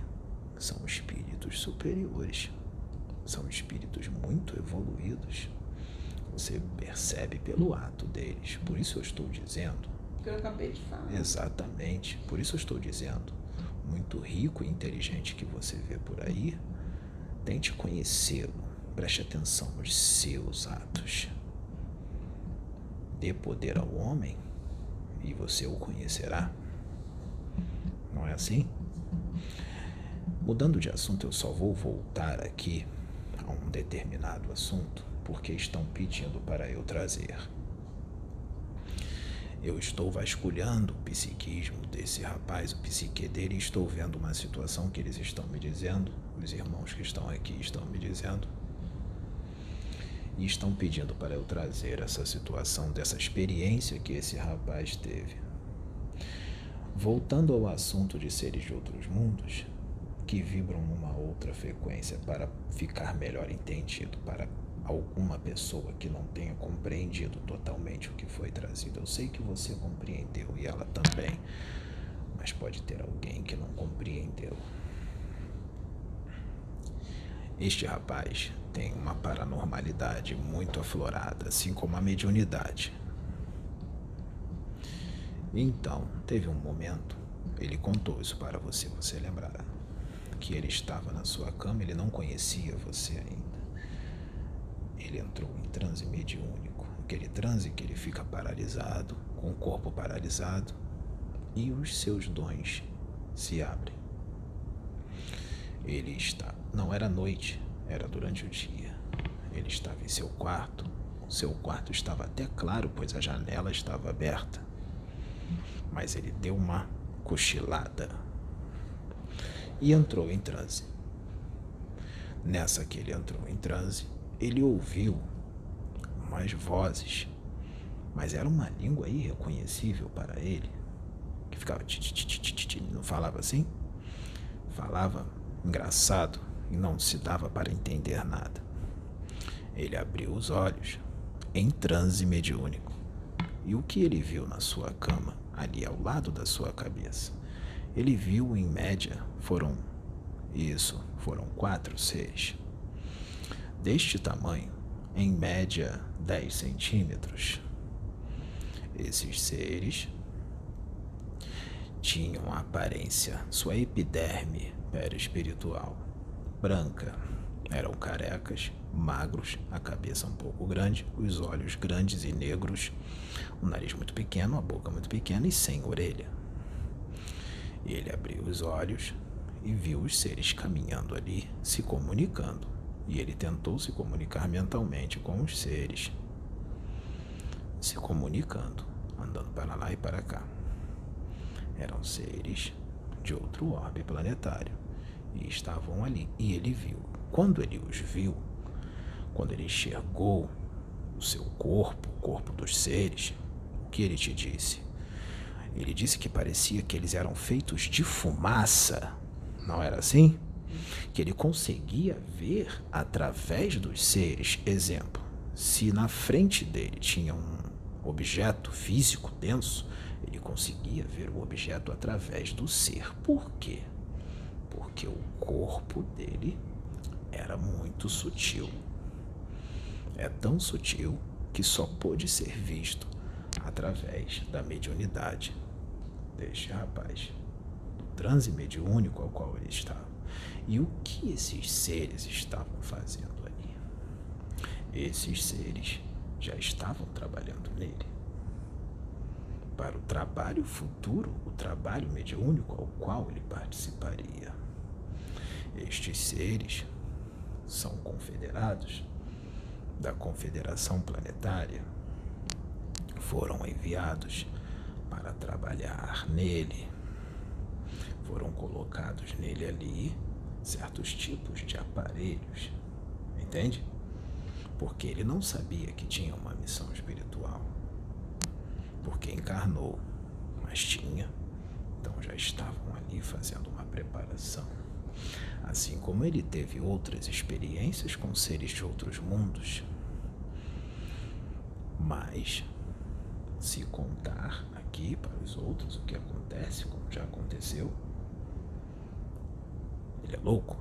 são espíritos superiores, são espíritos muito evoluídos. Você percebe pelo ato deles. Por isso eu estou dizendo. Que eu acabei de falar. Exatamente. Por isso eu estou dizendo. Muito rico e inteligente que você vê por aí, tente conhecê-lo. Preste atenção nos seus atos. Dê poder ao homem e você o conhecerá não é assim? Mudando de assunto, eu só vou voltar aqui a um determinado assunto porque estão pedindo para eu trazer. Eu estou vasculhando o psiquismo desse rapaz, o psique dele, e estou vendo uma situação que eles estão me dizendo, os irmãos que estão aqui estão me dizendo, e estão pedindo para eu trazer essa situação, dessa experiência que esse rapaz teve. Voltando ao assunto de seres de outros mundos, que vibram numa outra frequência para ficar melhor entendido para alguma pessoa que não tenha compreendido totalmente o que foi trazido. Eu sei que você compreendeu e ela também, mas pode ter alguém que não compreendeu. Este rapaz tem uma paranormalidade muito aflorada, assim como a mediunidade. Então, teve um momento, ele contou isso para você, você lembrar, que ele estava na sua cama, ele não conhecia você ainda. Entrou em transe mediúnico, aquele transe que ele fica paralisado, com o corpo paralisado, e os seus dons se abrem. Ele está, não era noite, era durante o dia. Ele estava em seu quarto. O seu quarto estava até claro, pois a janela estava aberta mas ele deu uma cochilada e entrou em transe. Nessa que ele entrou em transe, ele ouviu umas vozes, mas era uma língua irreconhecível para ele, que ficava não falava assim, falava engraçado e não se dava para entender nada. Ele abriu os olhos em transe mediúnico. E o que ele viu na sua cama ali ao lado da sua cabeça. Ele viu, em média, foram isso, foram quatro seres. Deste tamanho, em média 10 centímetros. Esses seres tinham a aparência, sua epiderme era espiritual, branca. Eram carecas, magros, a cabeça um pouco grande, os olhos grandes e negros, o nariz muito pequeno, a boca muito pequena e sem orelha. Ele abriu os olhos e viu os seres caminhando ali, se comunicando. E ele tentou se comunicar mentalmente com os seres, se comunicando, andando para lá e para cá. Eram seres de outro orbe planetário e estavam ali. E ele viu. Quando ele os viu, quando ele enxergou o seu corpo, o corpo dos seres, o que ele te disse? Ele disse que parecia que eles eram feitos de fumaça. Não era assim? Que ele conseguia ver através dos seres. Exemplo, se na frente dele tinha um objeto físico denso, ele conseguia ver o objeto através do ser. Por quê? Porque o corpo dele era muito sutil. É tão sutil que só pôde ser visto através da mediunidade deste rapaz, do transe mediúnico ao qual ele estava. E o que esses seres estavam fazendo ali? Esses seres já estavam trabalhando nele. Para o trabalho futuro, o trabalho mediúnico ao qual ele participaria. Estes seres são confederados da Confederação Planetária, foram enviados para trabalhar nele. Foram colocados nele ali certos tipos de aparelhos, entende? Porque ele não sabia que tinha uma missão espiritual. Porque encarnou, mas tinha. Então já estavam ali fazendo uma preparação. Assim como ele teve outras experiências com seres de outros mundos. Mas, se contar aqui para os outros o que acontece, como já aconteceu, ele é louco.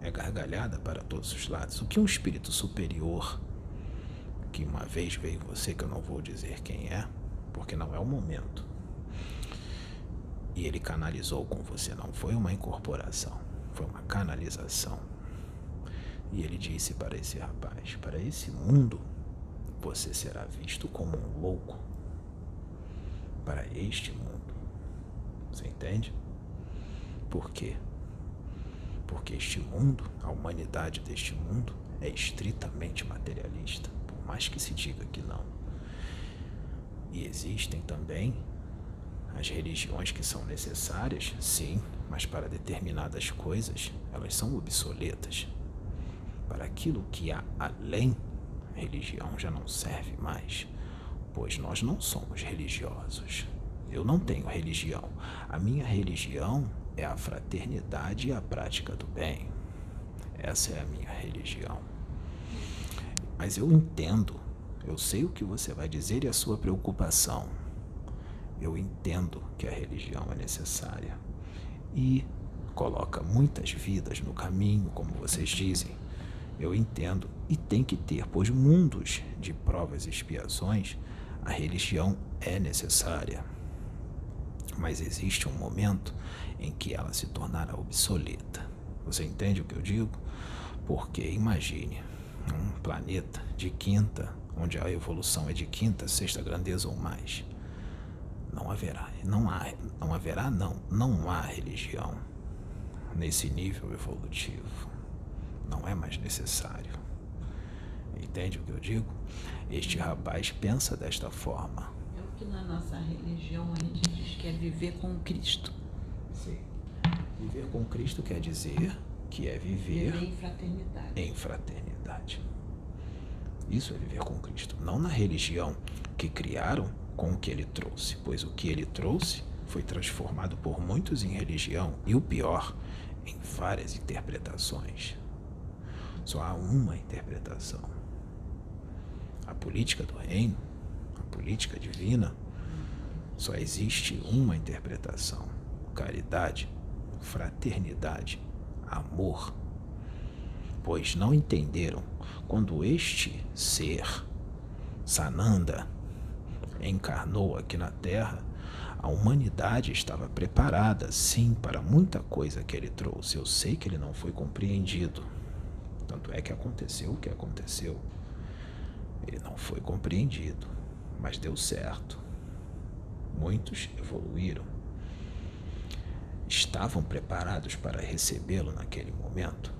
É gargalhada para todos os lados. O que um espírito superior, que uma vez veio você, que eu não vou dizer quem é, porque não é o momento, e ele canalizou com você, não foi uma incorporação, foi uma canalização. E ele disse para esse rapaz: Para esse mundo, você será visto como um louco. Para este mundo. Você entende? Por quê? Porque este mundo, a humanidade deste mundo, é estritamente materialista, por mais que se diga que não. E existem também as religiões que são necessárias, sim, mas para determinadas coisas elas são obsoletas. Para aquilo que há além, a religião já não serve mais, pois nós não somos religiosos. Eu não tenho religião. A minha religião é a fraternidade e a prática do bem. Essa é a minha religião. Mas eu entendo, eu sei o que você vai dizer e a sua preocupação. Eu entendo que a religião é necessária e coloca muitas vidas no caminho, como vocês dizem. Eu entendo e tem que ter, pois mundos de provas e expiações, a religião é necessária. Mas existe um momento em que ela se tornará obsoleta. Você entende o que eu digo? Porque imagine um planeta de quinta, onde a evolução é de quinta, sexta grandeza ou mais não haverá, não há, não haverá não, não há religião nesse nível evolutivo. Não é mais necessário. Entende o que eu digo? Este rapaz pensa desta forma. Na nossa religião a gente diz que é viver com Cristo. Sim. Viver com Cristo quer dizer que é viver, viver em fraternidade. Em fraternidade. Isso é viver com Cristo. Não na religião que criaram com o que ele trouxe, pois o que ele trouxe foi transformado por muitos em religião e o pior, em várias interpretações. Só há uma interpretação. A política do reino, política divina, só existe uma interpretação: caridade, fraternidade, amor. Pois não entenderam quando este ser, Sananda, encarnou aqui na Terra, a humanidade estava preparada, sim, para muita coisa que ele trouxe. Eu sei que ele não foi compreendido. Tanto é que aconteceu o que aconteceu. Ele não foi compreendido, mas deu certo. Muitos evoluíram. Estavam preparados para recebê-lo naquele momento,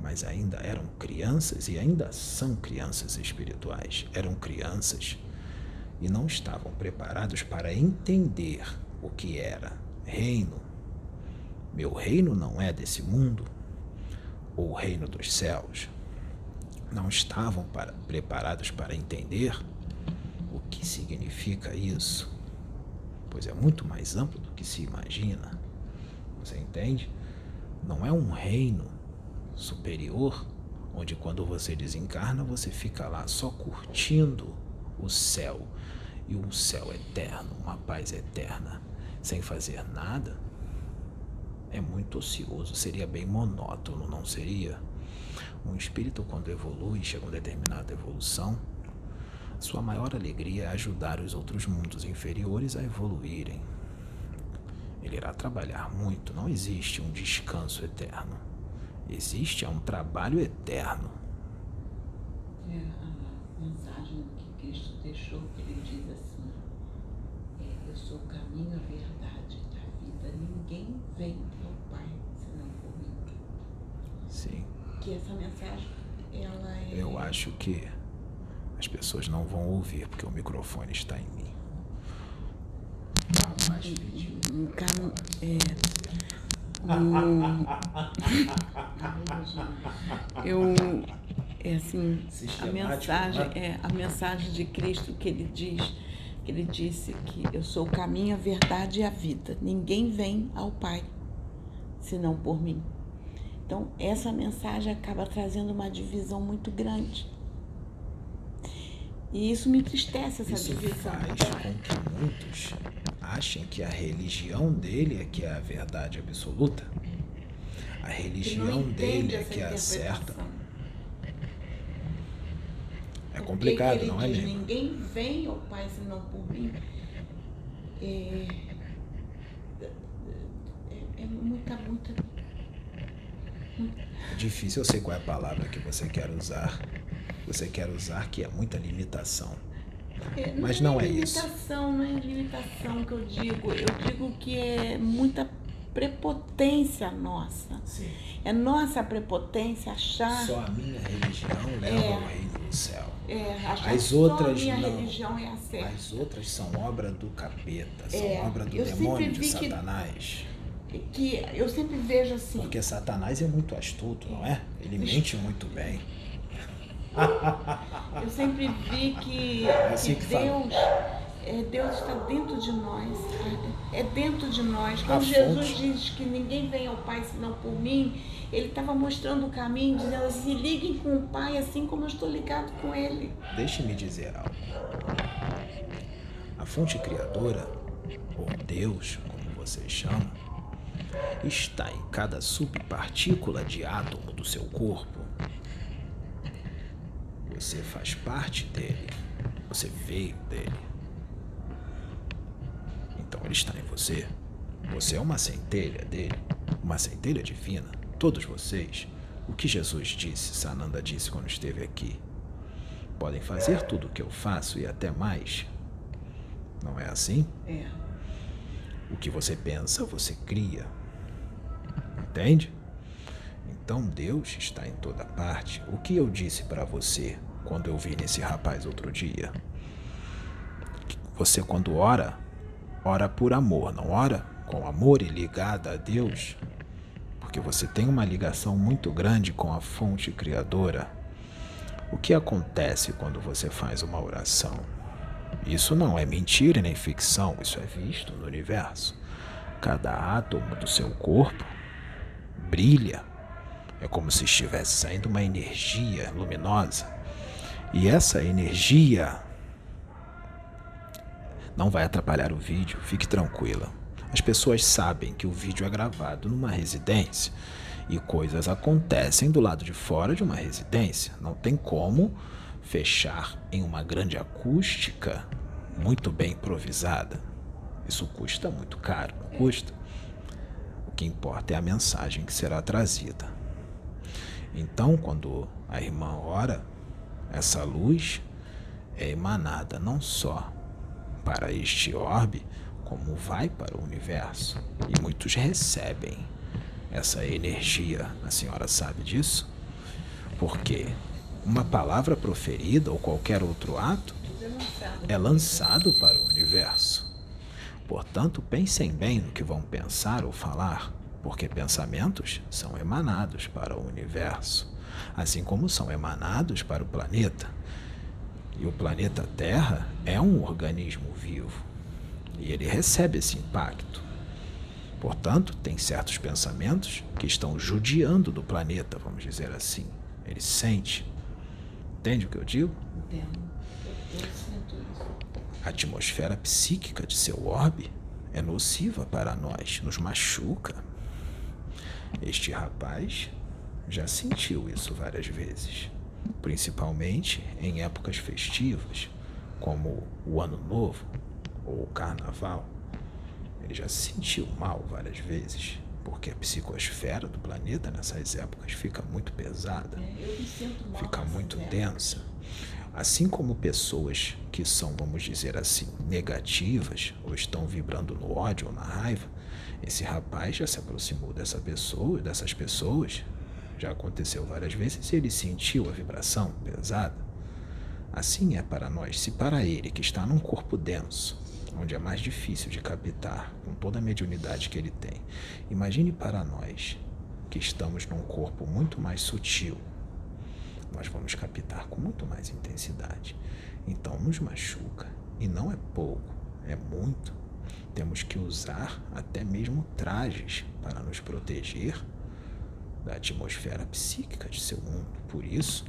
mas ainda eram crianças e ainda são crianças espirituais. Eram crianças e não estavam preparados para entender o que era reino. Meu reino não é desse mundo, ou o reino dos céus. Não estavam para, preparados para entender o que significa isso, pois é muito mais amplo do que se imagina. Você entende? Não é um reino superior onde quando você desencarna você fica lá só curtindo o céu e um céu eterno, uma paz eterna, sem fazer nada? é muito ocioso, seria bem monótono, não seria? Um espírito, quando evolui, chega a uma determinada evolução, sua maior alegria é ajudar os outros mundos inferiores a evoluírem. Ele irá trabalhar muito, não existe um descanso eterno. Existe um trabalho eterno. É a mensagem que Cristo deixou, que ele diz assim: é, Eu sou o caminho, a verdade a vida. Ninguém vem ao Pai senão por mim. Sim. Que essa mensagem, ela é. Eu acho que as pessoas não vão ouvir porque o microfone está em mim. Cam... é, um, (laughs) eu é assim a mensagem né? é a mensagem de Cristo que ele diz que ele disse que eu sou o caminho, a verdade e a vida. Ninguém vem ao Pai senão por mim. Então essa mensagem acaba trazendo uma divisão muito grande. E isso me entristece essa Isso divisão. faz com que muitos achem que a religião dele é que é a verdade absoluta. A religião dele é que é a certa. É complicado, não é diz, mesmo? Ninguém vem ao Pai senão por mim. É, é, é muita, muita. É difícil, eu sei qual é a palavra que você quer usar. Você quer usar que é muita limitação. é, Mas não é isso. limitação, Não é limitação que eu digo. Eu digo que é muita prepotência nossa. Sim. É nossa prepotência achar. Só a minha religião leva É. ao reino do céu. é, achar As que só outras a minha não. religião é a certa. As outras são obra do capeta, são É, obra do demônio de vi que- Satanás. Que eu sempre vejo assim. Porque Satanás é muito astuto, não é? Ele mente muito bem. (laughs) Eu sempre vi que, assim que que. Deus, é, Deus está dentro de nós. É dentro de nós. A Quando Jesus fonte. diz que ninguém vem ao Pai senão por mim, ele estava mostrando o caminho, dizendo assim, se liguem com o Pai assim como eu estou ligado com ele. Deixe-me dizer algo. A fonte criadora, ou Deus, como vocês chamam, está em cada subpartícula de átomo do seu corpo. Você faz parte dele. Você veio dele. Então ele está em você. Você é uma centelha dele, uma centelha divina. Todos vocês. O que Jesus disse, Sananda disse quando esteve aqui. Podem fazer tudo o que eu faço e até mais. Não é assim? É. O que você pensa, você cria. Entende? Então Deus está em toda parte. O que eu disse para você quando eu vi nesse rapaz outro dia? Você, quando ora, ora por amor, não ora com amor e ligada a Deus, porque você tem uma ligação muito grande com a fonte criadora. O que acontece quando você faz uma oração? Isso não é mentira nem ficção, isso é visto no universo. Cada átomo do seu corpo brilha. É como se estivesse saindo uma energia luminosa. E essa energia não vai atrapalhar o vídeo, fique tranquila. As pessoas sabem que o vídeo é gravado numa residência e coisas acontecem do lado de fora de uma residência. Não tem como fechar em uma grande acústica muito bem improvisada. Isso custa muito caro, não custa? O que importa é a mensagem que será trazida. Então, quando a irmã ora, essa luz é emanada não só para este orbe, como vai para o universo. E muitos recebem essa energia. A senhora sabe disso? Porque uma palavra proferida ou qualquer outro ato é lançado para o universo. Portanto, pensem bem no que vão pensar ou falar, porque pensamentos são emanados para o universo, assim como são emanados para o planeta. E o planeta Terra é um organismo vivo, e ele recebe esse impacto. Portanto, tem certos pensamentos que estão judiando do planeta, vamos dizer assim. Ele sente. Entende o que eu digo? Entendo. A atmosfera psíquica de seu orbe é nociva para nós, nos machuca. Este rapaz já sentiu isso várias vezes, principalmente em épocas festivas, como o Ano Novo ou o Carnaval. Ele já se sentiu mal várias vezes, porque a psicosfera do planeta nessas épocas fica muito pesada, É, fica muito densa. Assim como pessoas que são, vamos dizer assim, negativas ou estão vibrando no ódio ou na raiva, esse rapaz já se aproximou dessa pessoa, dessas pessoas, já aconteceu várias vezes e ele sentiu a vibração pesada. Assim é para nós, se para ele que está num corpo denso, onde é mais difícil de captar com toda a mediunidade que ele tem, imagine para nós que estamos num corpo muito mais sutil, nós vamos captar com muito mais intensidade. Então nos machuca. E não é pouco, é muito. Temos que usar até mesmo trajes para nos proteger da atmosfera psíquica de seu mundo. Por isso,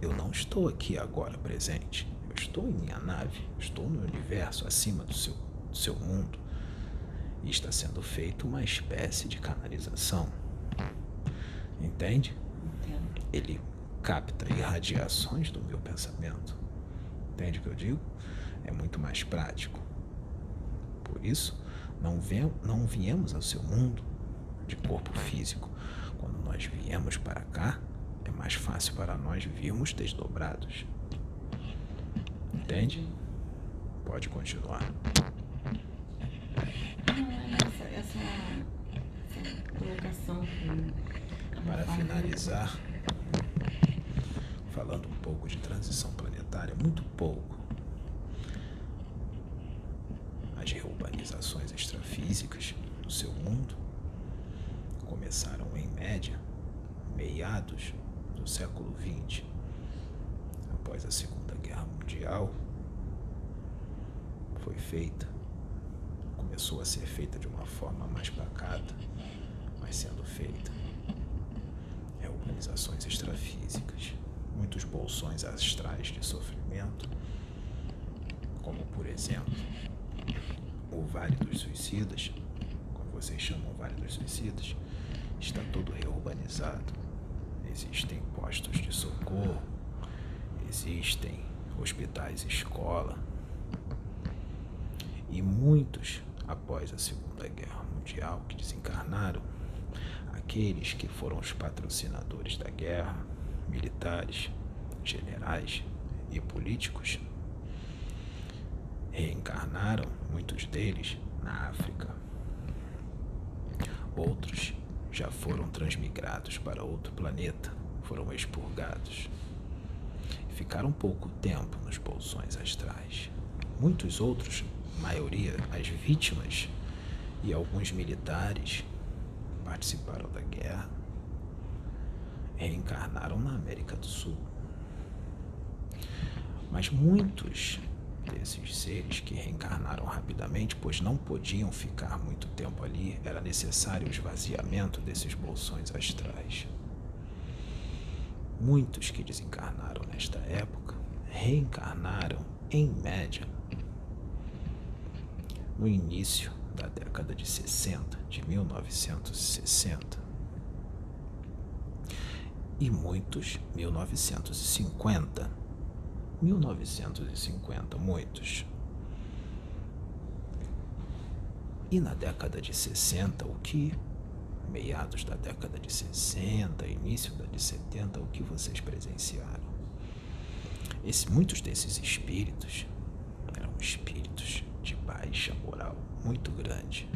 eu não estou aqui agora presente. Eu estou em minha nave, eu estou no universo acima do seu, do seu mundo. E está sendo feita uma espécie de canalização. Entende? Ele capta irradiações do meu pensamento. Entende o que eu digo? É muito mais prático. Por isso, não, vem, não viemos ao seu mundo de corpo físico. Quando nós viemos para cá, é mais fácil para nós virmos desdobrados. Entende? Pode continuar. Essa, essa, essa colocação que Para finalizar, falando um pouco de transição planetária, muito pouco. As reurbanizações extrafísicas no seu mundo começaram em média meados do século XX, após a Segunda Guerra Mundial, foi feita, começou a ser feita de uma forma mais pacata, mas sendo feita reorganizações extrafísicas, muitos bolsões astrais de sofrimento, como por exemplo o Vale dos Suicidas, como vocês chamam o Vale dos Suicidas, está todo reurbanizado. Existem postos de socorro, existem hospitais escola e muitos após a Segunda Guerra Mundial que desencarnaram aqueles que foram os patrocinadores da guerra, militares, generais e políticos, reencarnaram, muitos deles, na África. Outros já foram transmigrados para outro planeta, foram expurgados. Ficaram pouco tempo nos bolsões astrais. Muitos outros, maioria, as vítimas e alguns militares participaram da guerra, reencarnaram na América do Sul. Mas muitos desses seres que reencarnaram rapidamente, pois não podiam ficar muito tempo ali, era necessário o esvaziamento desses bolsões astrais. Muitos que desencarnaram nesta época reencarnaram, em média, no início da década de 60, de 1960. E muitos 1950. 1950, muitos. E na década de 60, o que meados da década de 60, início da de 70, o que vocês presenciaram? Esse, muitos desses espíritos eram espíritos de baixa moral muito grande.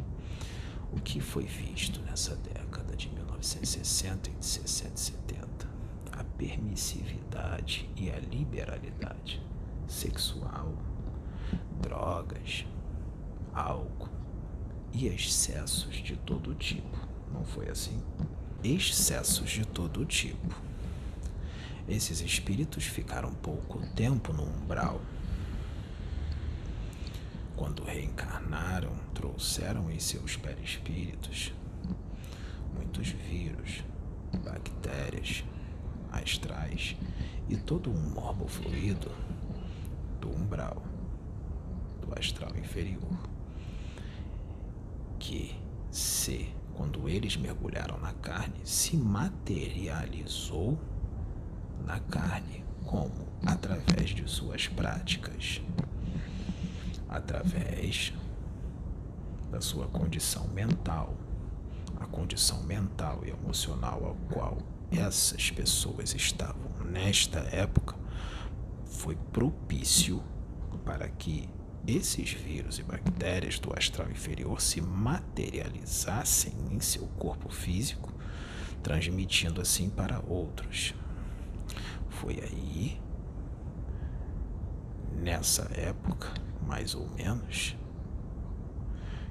O que foi visto nessa década de 1960 e de 60 e 70? Permissividade e a liberalidade sexual, drogas, álcool e excessos de todo tipo. Não foi assim? Excessos de todo tipo. Esses espíritos ficaram pouco tempo no umbral quando reencarnaram, trouxeram em seus perispíritos muitos vírus, bactérias, astrais e todo um morbo fluido do umbral, do astral inferior, que se quando eles mergulharam na carne, se materializou na carne. Como? Através de suas práticas, através da sua condição mental, a condição mental e emocional ao qual essas pessoas estavam nesta época foi propício para que esses vírus e bactérias do astral inferior se materializassem em seu corpo físico, transmitindo assim para outros. Foi aí, nessa época, mais ou menos,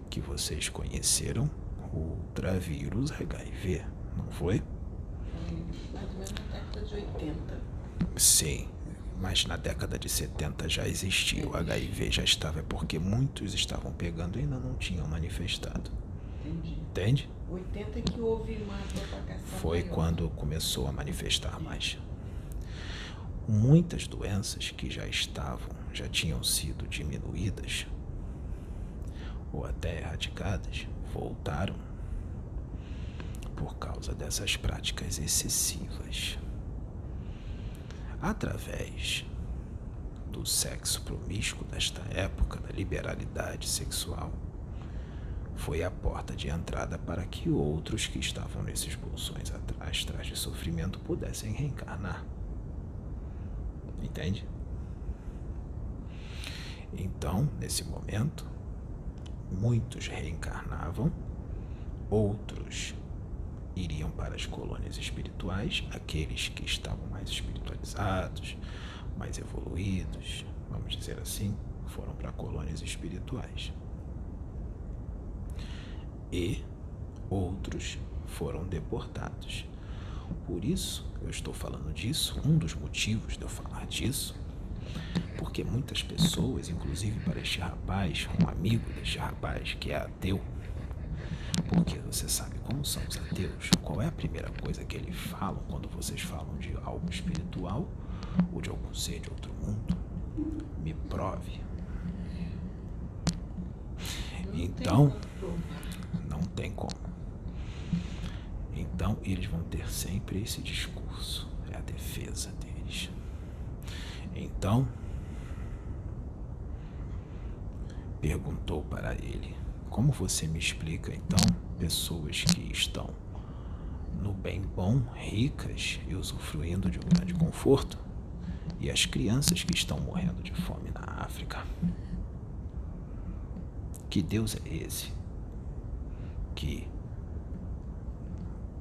que vocês conheceram o ultravírus HIV, não foi? Mais ou menos na década de 80. Sim, mas na década de 70 já existia, o HIV já estava, é porque muitos estavam pegando e ainda não tinham manifestado. Entendi. Entende? 80 é que houve uma propagação. Foi maior. quando começou a manifestar mais. Muitas doenças que já estavam, já tinham sido diminuídas ou até erradicadas, voltaram por causa dessas práticas excessivas. Através do sexo promíscuo desta época, da liberalidade sexual, foi a porta de entrada para que outros que estavam nesses bolsões atrás, atrás de sofrimento, pudessem reencarnar. Entende? Então, nesse momento, muitos reencarnavam, outros iriam para as colônias espirituais, aqueles que estavam mais espiritualizados, mais evoluídos, vamos dizer assim, foram para colônias espirituais. E outros foram deportados. Por isso eu estou falando disso, um dos motivos de eu falar disso, porque muitas pessoas, inclusive para este rapaz, um amigo deste rapaz que é ateu, porque você sabe como são os ateus, qual é a primeira coisa que eles falam quando vocês falam de algo espiritual ou de algum ser de outro mundo? Me prove. Então, não tem como. Então, eles vão ter sempre esse discurso, é a defesa deles. Então, perguntou para ele: Como você me explica então pessoas que estão no bem bom, ricas e usufruindo de um grande conforto, e as crianças que estão morrendo de fome na África? Que Deus é esse que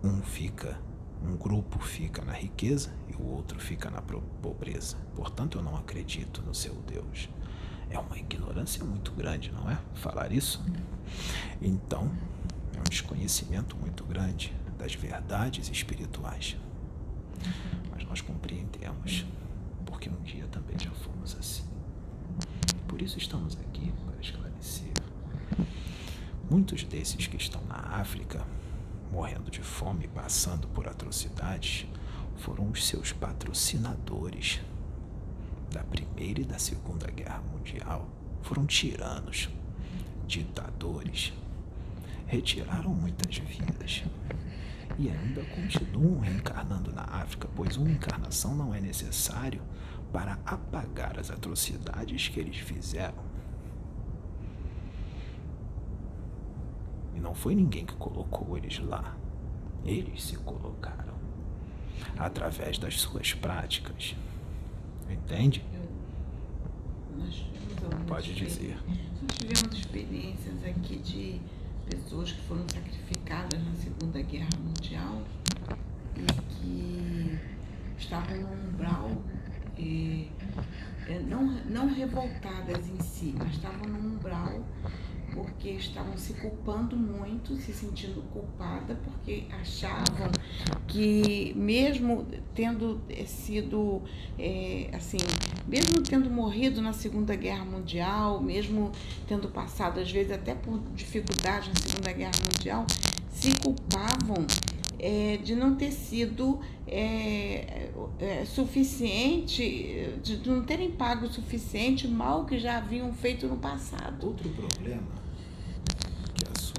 um fica, um grupo fica na riqueza e o outro fica na pobreza. Portanto, eu não acredito no seu Deus. É uma ignorância muito grande, não é? Falar isso? Então, é um desconhecimento muito grande das verdades espirituais. Mas nós compreendemos, porque um dia também já fomos assim. Por isso estamos aqui para esclarecer. Muitos desses que estão na África, morrendo de fome, passando por atrocidades, foram os seus patrocinadores da Primeira e da Segunda Guerra Mundial. Foram tiranos, ditadores, retiraram muitas vidas e ainda continuam reencarnando na África, pois uma encarnação não é necessário para apagar as atrocidades que eles fizeram. E não foi ninguém que colocou eles lá. Eles se colocaram através das suas práticas. Entende? Pode dizer. Nós tivemos experiências aqui de pessoas que foram sacrificadas na Segunda Guerra Mundial e que estavam no umbral, eh, não, não revoltadas em si, mas estavam no umbral porque estavam se culpando muito, se sentindo culpada, porque achavam que mesmo tendo eh, sido eh, assim, mesmo tendo morrido na Segunda Guerra Mundial, mesmo tendo passado às vezes até por dificuldade na Segunda Guerra Mundial, se culpavam eh, de não ter sido eh, eh, suficiente, de não terem pago o suficiente mal que já haviam feito no passado. Outro problema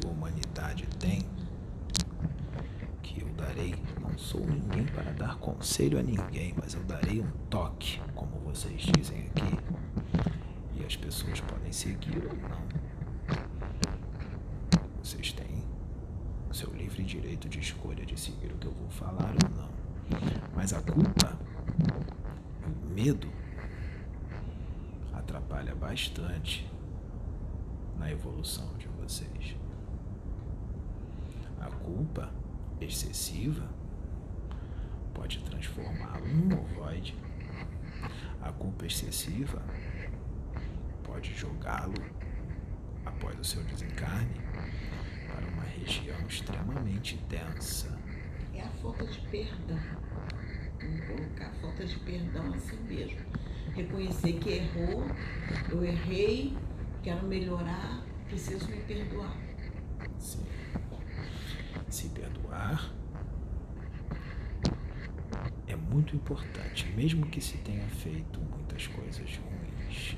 que a sua humanidade tem sou ninguém para dar conselho a ninguém, mas eu darei um toque, como vocês dizem aqui. E as pessoas podem seguir ou não. Vocês têm o seu livre direito de escolha de seguir o que eu vou falar ou não. Mas a culpa, o medo, atrapalha bastante na evolução de vocês. A culpa excessiva pode transformá-lo num ovoide. A culpa excessiva pode jogá-lo após o seu desencarne para uma região extremamente densa. É a falta de perdão. Vamos colocar a falta de perdão assim mesmo. Reconhecer que errou, eu errei, quero melhorar, preciso me perdoar. Sim. Se perdoar é muito importante, mesmo que se tenha feito muitas coisas ruins.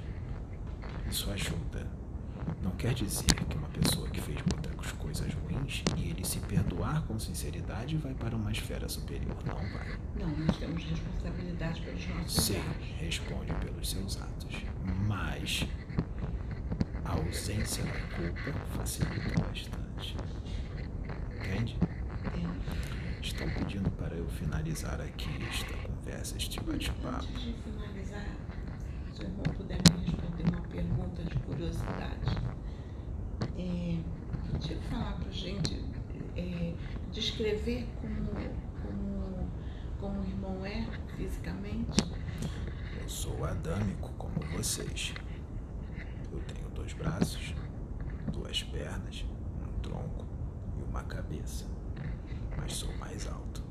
Isso ajuda. Não quer dizer que uma pessoa que fez muitas coisas ruins e ele se perdoar com sinceridade vai para uma esfera superior. Não vai. Não, nós temos responsabilidade pelos nossos Sim, erros. responde pelos seus atos. Mas a ausência da culpa facilita bastante. Entende? Estão pedindo para eu finalizar aqui esta conversa, este bate-papo. Antes de finalizar, se o irmão puder me responder uma pergunta de curiosidade. É, podia falar para gente, é, descrever como, como, como o irmão é fisicamente? Eu sou adâmico como vocês. Eu tenho dois braços, duas pernas, um tronco uma cabeça. Mas sou mais alto.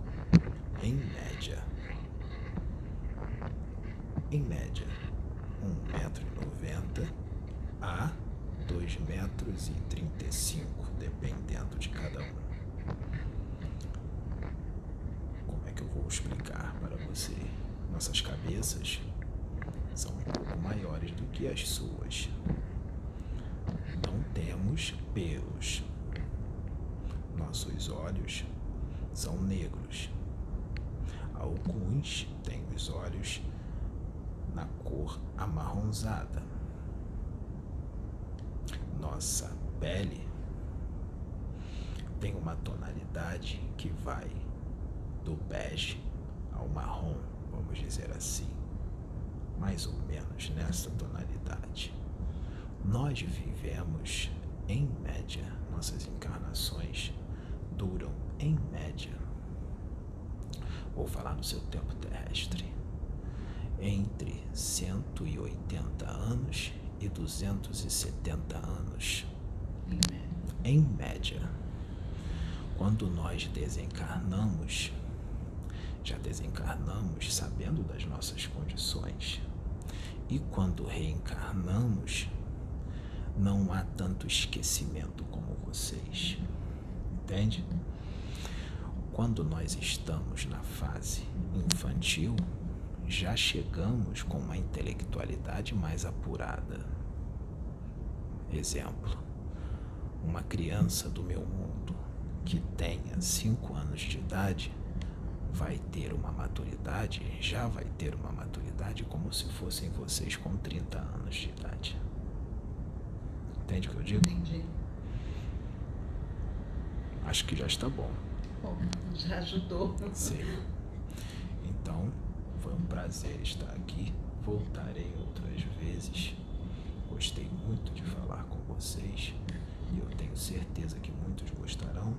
Em média. Em média, 1,90m a 2,35 metros, e 35, dependendo de cada um. Como é que eu vou explicar para você? Nossas cabeças são um pouco maiores do que as suas. Não temos pelos. Nossos olhos são negros. Alguns têm os olhos na cor amarronzada. Nossa pele tem uma tonalidade que vai do bege ao marrom, vamos dizer assim, mais ou menos nessa tonalidade. Nós vivemos, em média, nossas encarnações duram, em média, vou falar no seu tempo terrestre, entre 180 anos e 270 anos, em média. Quando nós desencarnamos, já desencarnamos sabendo das nossas condições. E quando reencarnamos, não há tanto esquecimento como vocês. Entende? Quando nós estamos na fase infantil, já chegamos com uma intelectualidade mais apurada. Exemplo: uma criança do meu mundo que tenha 5 anos de idade vai ter uma maturidade, já vai ter uma maturidade como se fossem vocês com 30 anos de idade. Entende o que eu digo? Entendi. Acho que já está bom. Bom, (laughs) já ajudou. Sim. Então, foi um prazer estar aqui. Voltarei outras vezes. Gostei muito de falar com vocês e eu tenho certeza que muitos gostarão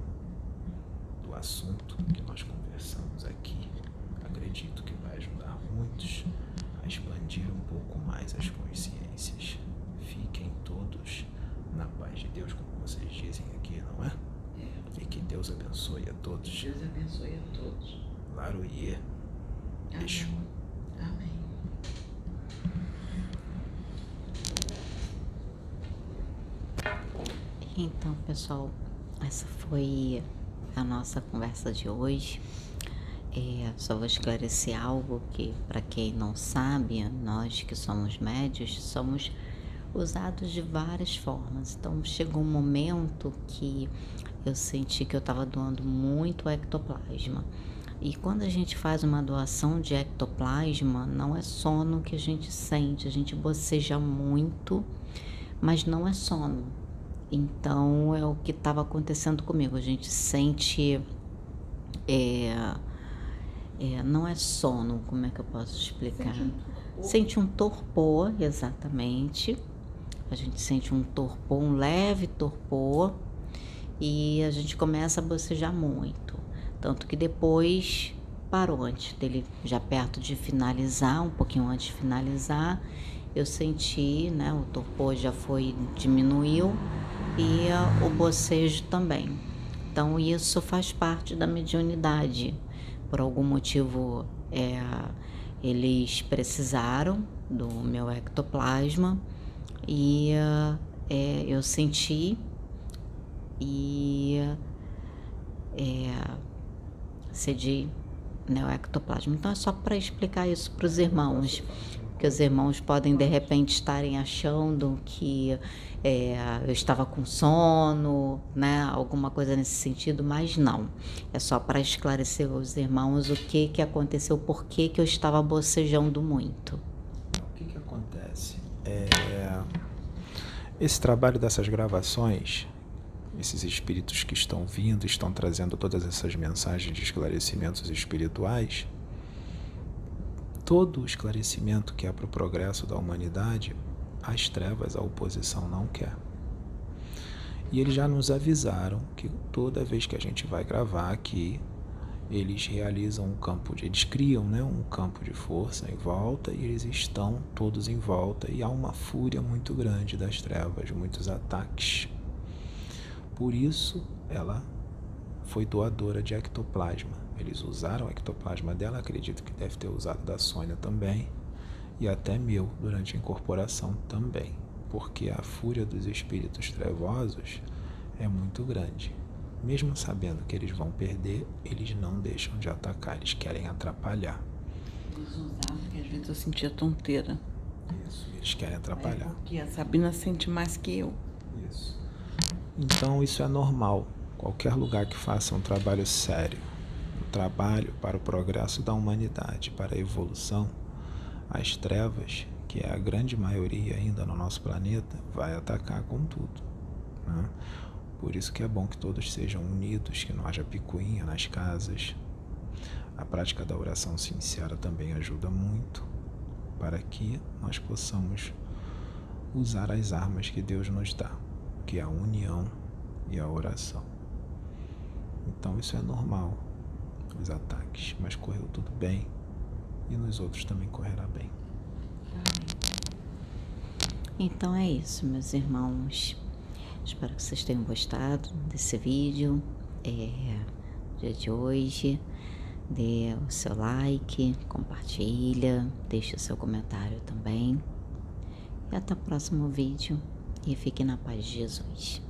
do assunto que nós conversamos aqui. Acredito que vai ajudar muitos a expandir um pouco mais as consciências. Fiquem todos na paz de Deus, como vocês dizem aqui, não é? E que Deus abençoe a todos. Deus abençoe a todos. Laruie. Amém. Amém. Então, pessoal, essa foi a nossa conversa de hoje. É, só vou esclarecer algo que, para quem não sabe, nós que somos médios somos usados de várias formas. Então, chegou um momento que eu senti que eu estava doando muito ectoplasma. E quando a gente faz uma doação de ectoplasma, não é sono que a gente sente, a gente boceja muito, mas não é sono. Então é o que estava acontecendo comigo. A gente sente. É, é, não é sono, como é que eu posso explicar? Sente um, sente um torpor, exatamente. A gente sente um torpor, um leve torpor, e a gente começa a bocejar muito. Tanto que depois parou antes dele, já perto de finalizar, um pouquinho antes de finalizar, eu senti, né, o torpor já foi, diminuiu e uh, o bocejo também. Então isso faz parte da mediunidade. Por algum motivo é, eles precisaram do meu ectoplasma e uh, é, eu senti e é, cedi né, o ectoplasma. Então é só para explicar isso para os irmãos, que os irmãos podem de repente estarem achando que é, eu estava com sono, né, alguma coisa nesse sentido, mas não. É só para esclarecer aos irmãos o que que aconteceu, por que que eu estava bocejando muito. O que que acontece? É, esse trabalho dessas gravações esses espíritos que estão vindo, estão trazendo todas essas mensagens de esclarecimentos espirituais, todo o esclarecimento que é para o progresso da humanidade, as trevas, a oposição não quer. E eles já nos avisaram que toda vez que a gente vai gravar aqui, eles realizam um campo de, eles criam né, um campo de força em volta e eles estão todos em volta e há uma fúria muito grande das trevas, muitos ataques por isso, ela foi doadora de ectoplasma. Eles usaram o ectoplasma dela, acredito que deve ter usado da Sônia também, e até meu durante a incorporação também, porque a fúria dos espíritos trevosos é muito grande. Mesmo sabendo que eles vão perder, eles não deixam de atacar, eles querem atrapalhar. Eles usavam porque às vezes eu sentia tonteira. Isso, eles querem atrapalhar. É porque a Sabina sente mais que eu. Isso. Então isso é normal. Qualquer lugar que faça um trabalho sério, um trabalho para o progresso da humanidade, para a evolução, as trevas, que é a grande maioria ainda no nosso planeta, vai atacar com tudo. Né? Por isso que é bom que todos sejam unidos, que não haja picuinha nas casas. A prática da oração sincera também ajuda muito para que nós possamos usar as armas que Deus nos dá que é a união e a oração. Então isso é normal, os ataques, mas correu tudo bem e nos outros também correrá bem. Então é isso, meus irmãos. Espero que vocês tenham gostado desse vídeo. É, dia de hoje. Dê o seu like, compartilha, deixe o seu comentário também. E até o próximo vídeo e fique na paz de Jesus.